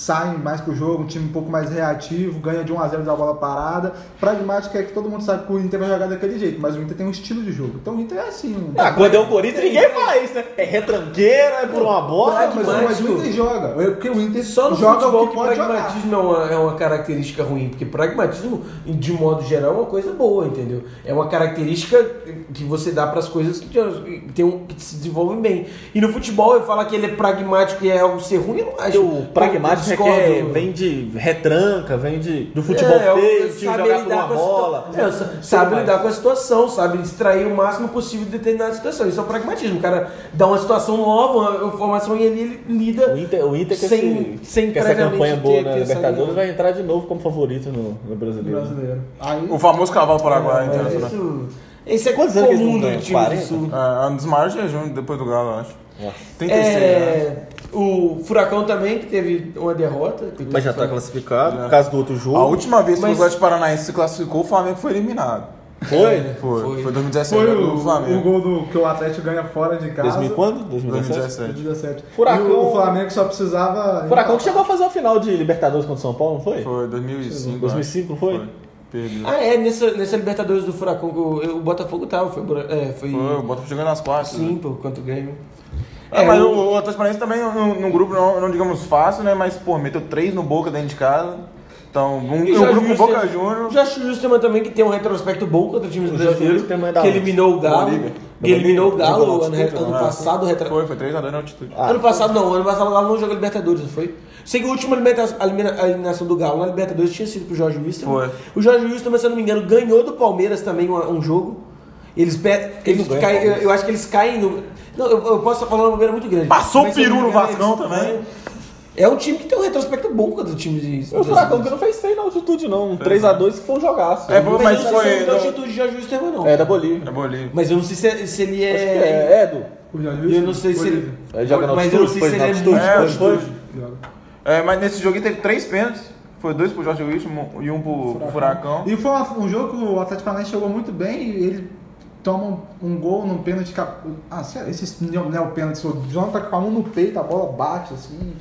saem mais pro jogo, um time um pouco mais reativo, ganha de 1 a 0 da bola parada. Pragmático é que todo mundo sabe que o Inter vai jogar daquele jeito, mas o Inter tem um estilo de jogo. Então o Inter é assim. Um... Ah, quando é o Corinthians, ninguém fala isso, né? É retranqueira, é por uma bola. Ah, mas, mas o Inter joga. É Porque o Inter Só no joga futebol o que que pode jogar. pragmatismo é uma, é uma característica ruim, porque pragmatismo, de modo geral, é uma coisa boa, entendeu? É uma característica que você dá para as coisas que, tem um, que se desenvolvem bem. E no futebol, eu falar que ele é pragmático e é algo ser ruim, eu não acho. O pragmático Eu é que é- discordo. vem de retranca, vem de, do futebol É, feio, sabe jogar por uma com a bola. É, sa- sabe lidar com a situação, sabe extrair o máximo possível de determinada situação. Isso é o pragmatismo. O cara dá uma situação nova, uma informação e ele, lida O Inter, o Inter com, sem, esse, sem com essa campanha boa ter na essa Libertadores vai entrar de novo como favorito no, no brasileiro. brasileiro. Aí, O famoso cavalo paraguaio, É, internacional. isso, esse é Quantos anos que eles comum não do time do 40? Sul. É, é um dos maiores jejuns depois do Galo, eu acho. Nossa. 36 anos. O Furacão também, que teve uma derrota. Mas já tá classificado, por causa do outro jogo. A última vez que Mas- o Atlético Paranaense se classificou, o Flamengo foi eliminado. Foi? Foi, Foi. foi, 2017, foi do o, o Flamengo. gol do, que o Atlético ganha fora de casa. 2000 quando? 2017? 2017. 2017. Furacão- E o, o Flamengo só precisava. Furacão que chegou a fazer uma final de Libertadores contra o São Paulo, não foi? Foi 2005. 2005, não foi? Foi. Perdeu. Ah, é, nessa, nessa Libertadores do Furacão que o, o Botafogo tava. Foi, é, foi, Foi, o Botafogo chegou nas quartas. sim, né? pô, quanto ganho. É, mas o, o Atlético Paranaense também, num, num grupo, não, não digamos fácil, né? Mas, pô, meteu três no Boca dentro de casa. Então, um, E um grupo com Boca Juniors. Jorge Wilstermann também que tem um retrospecto bom contra times O Jorge brasileiros. É Que eliminou o Galo. Que eliminou o Galo ano, é? passado. Retra... Foi, foi 3x2 na altitude. Ah, ano passado não, ano passado o Galo não jogou Libertadores, não foi? Sei que a última eliminação do Galo na Libertadores tinha sido pro Jorge Wilstermann. Foi. O Jorge Wilstermann, se eu não me engano, ganhou do Palmeiras também um, um jogo. Eles, eles ganha caem, eu acho que eles caem no. Não, eu, eu posso falar uma bobeira muito grande. Passou o não peru no Vascão também. É um time que tem um retrospecto bom contra times de. O Furacão que não fez feio na altitude, não. Um 3x2 que foi um jogaço. É, bom, Mas, não sei se foi. é da altitude de Jorge Wilstermann, não. É da Bolívia. É Bolívia. Mas eu não sei se, se ele Acho que é. é, é do. O Jorge Eu não sei se ele. Joga na Mas eu não sei se ele é muito É, altitude. É, mas nesse jogo teve três pênaltis. Foi dois pro Jorge Wilson e um pro Furacão. E foi um jogo que o Atlético Paranaense jogou muito bem e ele toma um, um gol num pênalti. cap- Ah, sei lá, esses neo-pênaltis, o Jonathan com a mão no peito, a bola bate, assim.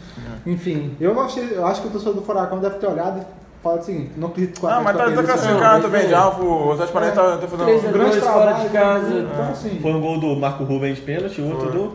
Enfim, eu, não achei, eu acho que o torcedor do Furacão deve ter olhado e falado o seguinte: não acredito que o Ah, mas tá, Atlético tá Paranaense- classificado também mas já. foi- O Atlético Paranaense tá, tá fazendo. Três um- a grande trabalho fora de casa. Então, assim. Foi um gol do Marco Rubens de pênalti, o outro do.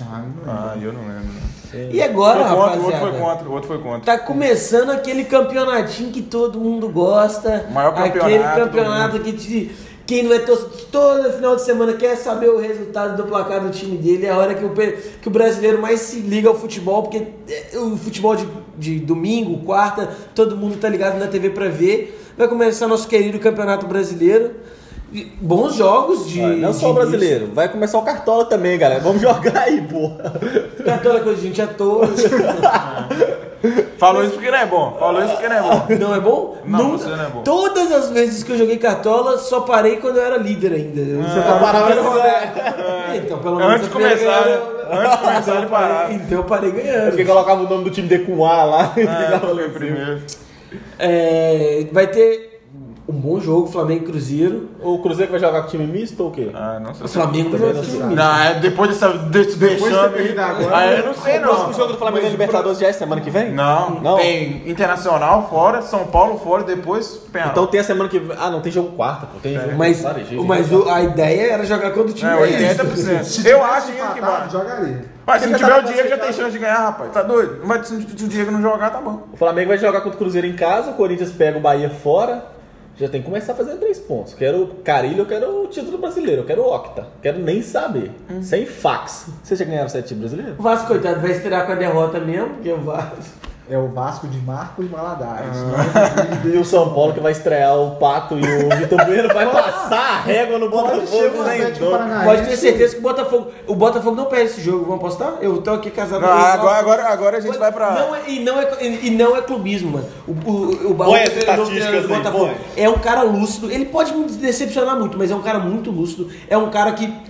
Ah, não lembro. Ah, eu não lembro. E agora, Foi contra, o outro foi contra, o outro foi contra. Tá começando aquele campeonatinho que todo mundo gosta. O maior campeonato Aquele campeonato que te, quem não é torcedor, todo final de semana quer saber o resultado do placar do time dele. É a hora que o, que o brasileiro mais se liga ao futebol, porque é, o futebol de, de domingo, quarta, todo mundo tá ligado na TV pra ver. Vai começar nosso querido campeonato brasileiro. Bons jogos de. Não só o brasileiro, vai começar o Cartola também, galera. Vamos jogar aí, porra. início. Aquela coisa de gente à toa. Falou isso porque não é bom. Falou isso porque não é bom. Não é bom? Não, Nunca. você não é bom. Todas as vezes que eu joguei cartola, só parei quando eu era líder ainda. Você Ah, parava nessa- rodar. Então, pelo menos Antes de eu parei começar, ganhando. né? Antes de começar, ele parava. Então eu parei ganhando. Porque colocava o nome do time D com A lá e É, foi em cima. primeiro. É, vai ter Um bom jogo, Flamengo e Cruzeiro. O Cruzeiro vai jogar com time misto ou o quê? Ah, não sei. O Flamengo vai Também jogar não time misto. Não, é depois dessa, desse de vexame. perdido agora, Aí eu não sei, o próximo não. jogo do Flamengo na Libertadores já é semana que vem? Não, Não? tem Internacional fora, São Paulo fora, depois Penharol. Então tem a semana que vem. Ah, não, tem jogo quarta, pô. Tem jogo Mas, Laranjeiras. mas o- a ideia era jogar contra o time É, misto. 80%. Se Eu acho que vai. jogaria. Mas se não Porque tiver tá o Diego, já tem chance de ganhar, rapaz. Tá doido? Mas se o Diego não jogar, tá bom. O Flamengo vai jogar contra o Cruzeiro em casa, o Corinthians pega o Bahia fora. Já tem que começar a fazer três pontos. Quero Carilho, eu quero o título brasileiro, eu quero Octa. Quero nem saber. Sem fax. Vocês já ganharam sete brasileiros? O Vasco, coitado, vai estrear com a derrota mesmo, porque o Vasco. É o Vasco de Marcos Valadares. E o São Paulo que vai estrear o Pato e o Vitor Bueno vai passar a régua no Botafogo o sem dor. Pode ter certeza que o Botafogo. O Botafogo não perde esse jogo. Vamos apostar? Eu tô aqui casado Não, com o agora, agora, agora a gente vai pra. Não é, e, não é, e não é clubismo, mano. O, o, o, Põe as o- o Botafogo é um cara lúcido. Ele pode me decepcionar muito, mas é um cara muito lúcido. É um cara que.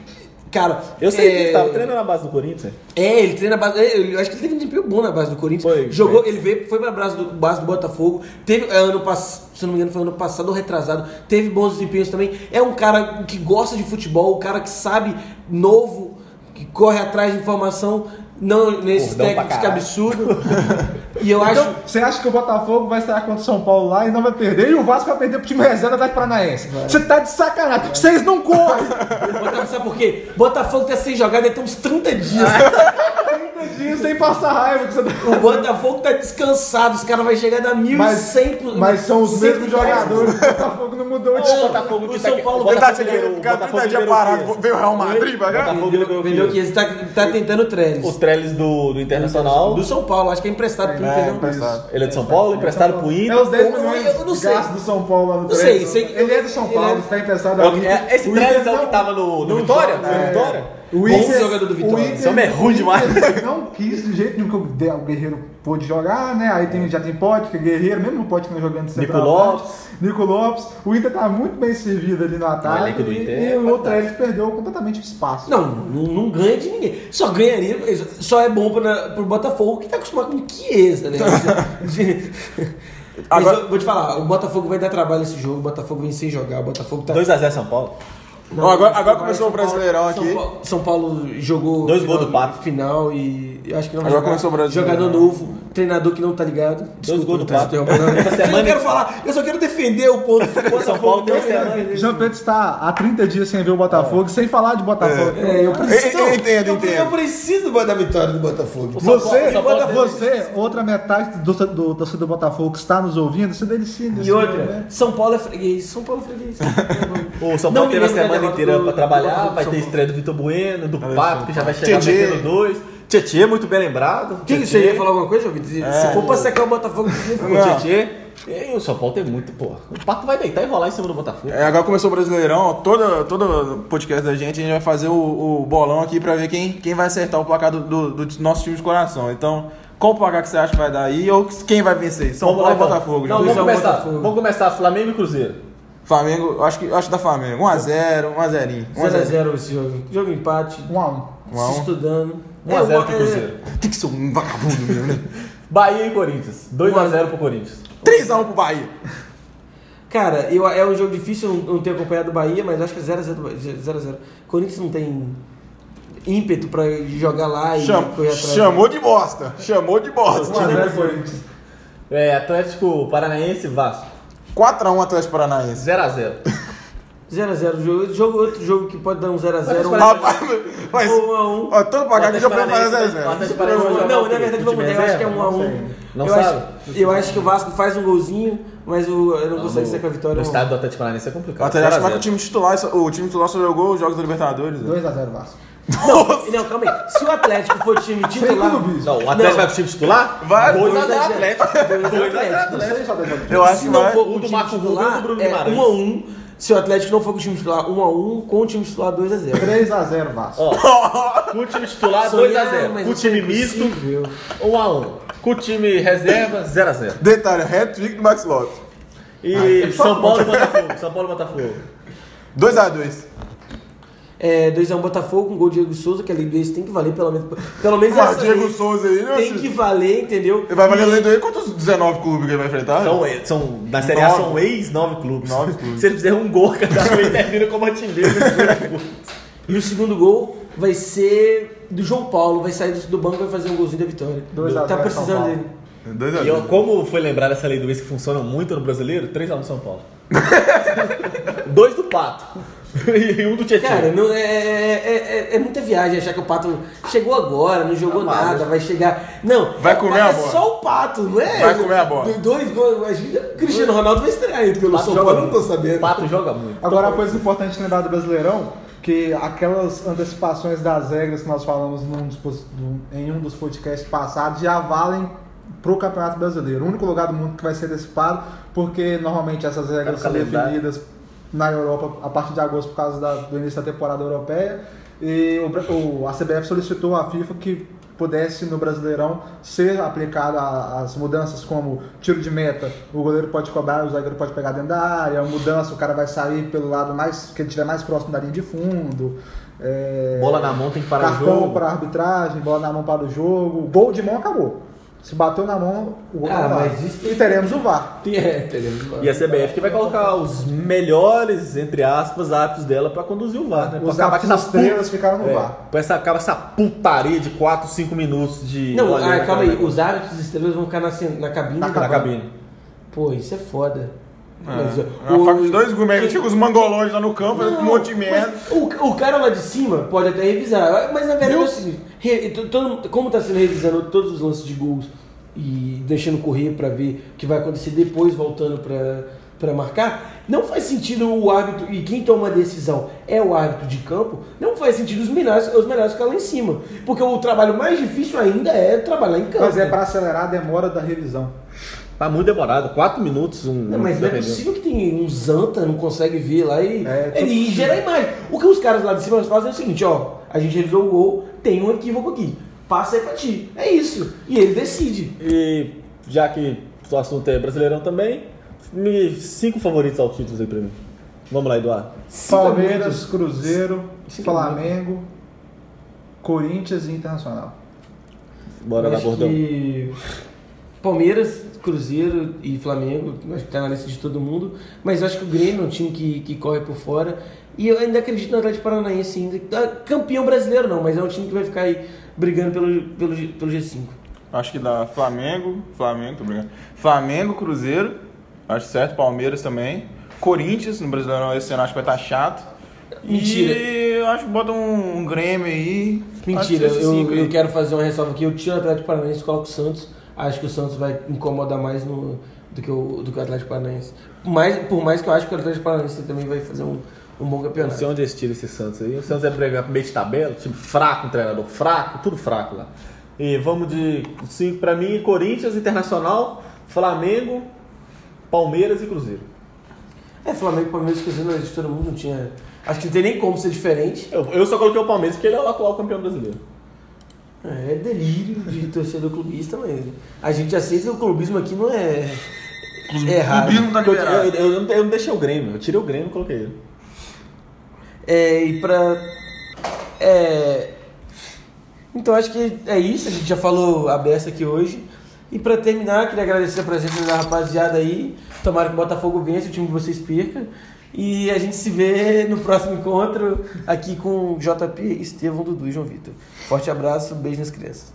Cara, Eu sei que é, ele tava treinando na base do Corinthians. É, ele treina a base. é, Eu acho que ele teve um desempenho bom na base do Corinthians. Foi, Jogou, foi. ele veio, foi pra base do, base do Botafogo. Teve é, ano passado, se não me engano, foi ano passado ou retrasado. Teve bons desempenhos também. É um cara que gosta de futebol, um cara que sabe, novo, que corre atrás de informação. Não nesses Cordão técnicos que absurdo. e eu acho. Então, você acha que o Botafogo vai estar contra o São Paulo lá e não vai perder? E o Vasco vai perder pro time reserva da Paranaense? Você tá de sacanagem. Vocês não correm! Botafogo, sabe por quê? Botafogo tá sem jogar deve ter uns 30 dias. 30 dias sem passar raiva. Que você tá... o Botafogo tá descansado, os caras vão chegar na 1100 Mas, mas são os mesmos 110. jogadores. O Botafogo não mudou de time. Botafogo o São tá- Paulo o vai Ele tá Botafogo ficar Botafogo 30 dias liberou parado, o veio o Real Madrid, vai ganhar? Botafogo o? Vendeu que ele tá, tá tentando o Trellis. Os Trellis do, do Internacional. Do São Paulo, acho que é emprestado pro É, Inter. não? emprestado. Ele é de São Paulo, emprestado pro É Inter. os 10 Eu- eu- milhões eu não de sei. do São Paulo lá no Não sei, sei- Ele é do São Paulo, é- está emprestado É o é- Esse O Trellis é o que tava no, Vitória? é. Vitória? O Bom jogador do Vitória. o Inter- Esse homem é ruim o demais. Inter não quis de jeito nenhum que o o Guerreiro pôde jogar, né? Aí tem, já tem Pote, Guerreiro, mesmo o Pote que não jogando de Nico. Lopes. Nico Lopes. O Inter tá muito bem servido ali no ataque. elenco do e, Inter e é o outro ele perdeu completamente o espaço. Não, não, não ganha de ninguém. Só ganharia, só é bom pra, pro Botafogo que tá acostumado com Chiesa, né? Agora- eu vou te falar, o Botafogo vai dar trabalho nesse jogo, o Botafogo vem sem jogar, o Botafogo tá. 2x0 São Paulo. Não, Ó, agora- agora começou o Brasileirão São aqui. Paulo, São Paulo jogou Dois final, gols do Pato. final e eu acho que não vai Agora jogar. começou o Brasileirão. Jogador novo, treinador que não tá ligado. Dois gols do tá Pato. Essa Eu semana- não quero falar, eu só quero defender o ponto. O São Paulo tem semana. Jean Pedro está há 30 dias sem ver o Botafogo, sem falar de Botafogo. É, eu preciso. Eu- eu entendo, eu, entendo. eu preciso da vitória do Botafogo. Você, você, outra metade do, do torcedor do Botafogo que está nos ouvindo, se delicia E outra, né? São Paulo é freguês. São Paulo é freguês. O São Paulo teve a lembro da semana inteira do- pra do trabalhar, vai ter estreia do Vitor Bueno, do Pato, que já vai chegar Tietê. metendo dois. Tietê, muito bem lembrado. Quem você ia falar alguma coisa, Vitor? Se for pra secar o Botafogo, O Tietê. E o São Paulo tem muito, pô. O Pato vai deitar e rolar em cima do Botafogo. É, agora começou o Brasileirão, todo, todo podcast da gente, a gente vai fazer o, o bolão aqui pra ver quem, quem vai acertar o placar do, do, do nosso time de coração. Então, qual o placar que você acha que vai dar aí ou quem vai vencer? São Vamos Paulo ou então. Botafogo? Não, vamos começar. Botafogo. Vamos começar Flamengo e Cruzeiro. Flamengo, eu acho que acho que dá Flamengo. 1x0, 1x0. 0x0 esse jogo. Jogo empate. Um a um. Um a um. Se estudando. 1x0 É, pro é, Cruzeiro. Tem que ser um vagabundo mesmo, né? Bahia e Corinthians. 2x0 pro Corinthians. 3x1 pro Bahia. Cara, eu, é um jogo difícil, eu não, não tenho acompanhado o Bahia, mas acho que é 0x0. Corinthians não tem ímpeto pra jogar lá e Cham- correr atrás. chamou de bosta. Chamou de bosta. 1x0 Corinthians. É, Atlético Paranaense e Vasco. 4x1 Atlético Paranaense. 0x0. 0x0. Jogo, jogo, outro jogo que pode dar um 0x0. Um Rapaz, mas. ou 1x1. Ó, todo placar que eu já Atlético Paranaense- o 0x0. Atlético Paranaense vai jogar Não, o na quê? verdade, vamos mudar. Eu acho que é reserva? 1x1. Não eu, sabe? acho, eu acho que o Vasco faz um golzinho, mas o, eu não consegue sair com a vitória. No não. estádio do Atlético Paranaense é O complicado. Atlético 0 a vai 0. com o time titular, só- o time titular só jogou os jogos da Libertadores. né? 2x0 Vasco. Não, não, calma aí. Se o Atlético for time titular. Não, o Atlético Não. vai com o time titular? Vai, 2x0 dois a zero. Atlético. 2x0 Não sei só da jogo. Eu acho se que não for O o do time Marco Rubio e é Guimarães. 1x1. Se o Atlético não for com o time titular 1x1, com o time titular 2x0. 3x0 Vasco. Ó, com o time titular, 2x0. Com o time misto, 1x1. Com o time reserva, 0x0. Detalhe, hat-trick do Max Lopes. E São Paulo e Botafogo. São Paulo e Botafogo. 2x2. É, 2x1 Botafogo, com gol de Diego Souza, que a lei do ex tem que valer pelo menos. Pelo menos essa Diego lei Souza aí, tem que valer, entendeu? Ele vai valer além do aí quantos 19 clubes que ele vai enfrentar? São, são, na Série A são ex-nove clubes. Nove clubes. Se ele fizer um gol, cada um ele termina como artilheiro. E o segundo gol vai ser do João Paulo, vai sair do, banco e vai fazer um golzinho da vitória. Dois a tá precisando dele. Dois a E dois. como foi lembrar essa lei do ex que funciona muito no brasileiro? 3x1 São Paulo. Dois do Pato. e um do Tietchan. Cara, não, é, é, é- é muita viagem achar que o Pato chegou agora, não jogou Tá nada, vai chegar. Não, Vai é, comer é a bola. só o Pato, não é? Vai comer a bola. Do- Dois gols, imagina, o Cristiano Ronaldo vai estrear aí pelo São Paulo, eu não tô sabendo. Pato joga muito. Agora, uma coisa importante de lembrar do Brasileirão, que aquelas antecipações das regras que nós falamos num dos em um dos podcasts passados já valem pro Campeonato Brasileiro. O único lugar do mundo que vai ser antecipado, porque normalmente essas regras É são calendário. definidas na Europa a partir de agosto por causa da- do início da temporada europeia. E o, o- a CBF solicitou à FIFA que pudesse no Brasileirão ser aplicada a- as mudanças como tiro de meta, o goleiro pode cobrar, o zagueiro pode pegar dentro da área, a mudança, o cara vai sair pelo lado mais que ele estiver mais próximo da linha de fundo. é, Bola na mão tem que parar o cartão jogo. para arbitragem, bola na mão para o jogo, gol de mão acabou. Se bateu na mão, o gol Ah, tá mas isso E teremos o VAR. É, teremos. E a CBF que vai colocar os melhores, entre aspas, árbitros dela pra conduzir o VAR, né? Pra Os árbitros essa estrelas ficaram no É, VAR. pra essa, acabar essa putaria de 4, 5 minutos de. Não, ah, calma aí, os árbitros estrelas vão ficar na, na cabine. Na do- Na cabine. Pô, isso é foda. Mas, É uma o- faca de dois gumes. Tinha os mangolões lá no campo, fazendo um monte de merda. O, o cara lá de cima pode até revisar, mas na verdade é o seguinte, como está sendo revisando todos os lances de gols e deixando correr para ver o que vai acontecer depois voltando para marcar, não faz sentido o árbitro, e quem toma a decisão é o árbitro de campo, não faz sentido os melhores, os melhores ficar lá em cima. Porque o trabalho mais difícil ainda é trabalhar em campo. Mas é para acelerar a demora da revisão. Tá muito demorado, 4 minutos. Um, Não, mas não é possível que tem um Zanta, não consegue ver lá e, É, ele, tudo e gera a imagem. O que os caras lá de cima fazem é o seguinte, ó, a gente revisou o gol, tem um equívoco aqui, passa aí pra ti. É isso. E ele decide. E já que o assunto é brasileirão também, me cinco favoritos ao título aí pra mim. Vamos lá, Eduardo. Palmeiras. Cruzeiro, Cinco Flamengo, Corinthians e Internacional. Bora lá, Bordão. que Palmeiras, Cruzeiro e Flamengo, acho que tá na lista de todo mundo, mas acho que o Grêmio é um time que, que corre por fora. E eu ainda acredito no Atlético Paranaense ainda. Ah, Campeão brasileiro não, mas é um time que vai ficar aí brigando pelo, pelo, pelo G5. Acho que dá Flamengo, Flamengo, tô. Flamengo, Cruzeiro, acho certo, Palmeiras também. Corinthians, no Brasileirão esse ano acho que vai estar chato. Mentira. E eu acho que bota um, um Grêmio aí. Mentira, eu, eu quero fazer uma ressalva aqui. Eu tiro o Atlético Paranaense e coloco o Santos. Acho que o Santos vai incomodar mais no, do, que o, do que o Atlético Paranaense. Mais, por mais que eu acho que o Atlético Paranaense também vai fazer um, um bom Não campeonato. sei onde eles tiram esse Santos aí. O Santos é brigar meio de tabela, time fraco, um treinador fraco, tudo fraco lá. E vamos de 5 pra mim: Corinthians, Internacional, Flamengo, Palmeiras e Cruzeiro. É, Flamengo, Palmeiras, Cruzeiro, mas de todo mundo não tinha. Acho que não tem nem como ser diferente. Eu, eu só coloquei o Palmeiras porque ele é o atual campeão brasileiro. É, delírio de torcedor clubista, mas a gente aceita que o clubismo aqui não é. É errado. Clubismo tá Eu, liberado. eu, eu, eu não deixei o Grêmio, eu tirei o Grêmio e coloquei ele. É, e pra. É. Então acho que é isso, a gente já falou a beça aqui hoje. E pra terminar, queria agradecer a presença da rapaziada aí. Tomara que o Botafogo vença, o time de vocês perca. E a gente se vê no próximo encontro aqui com JP, Estevão, Dudu e João Vitor. Forte abraço, beijo nas crianças.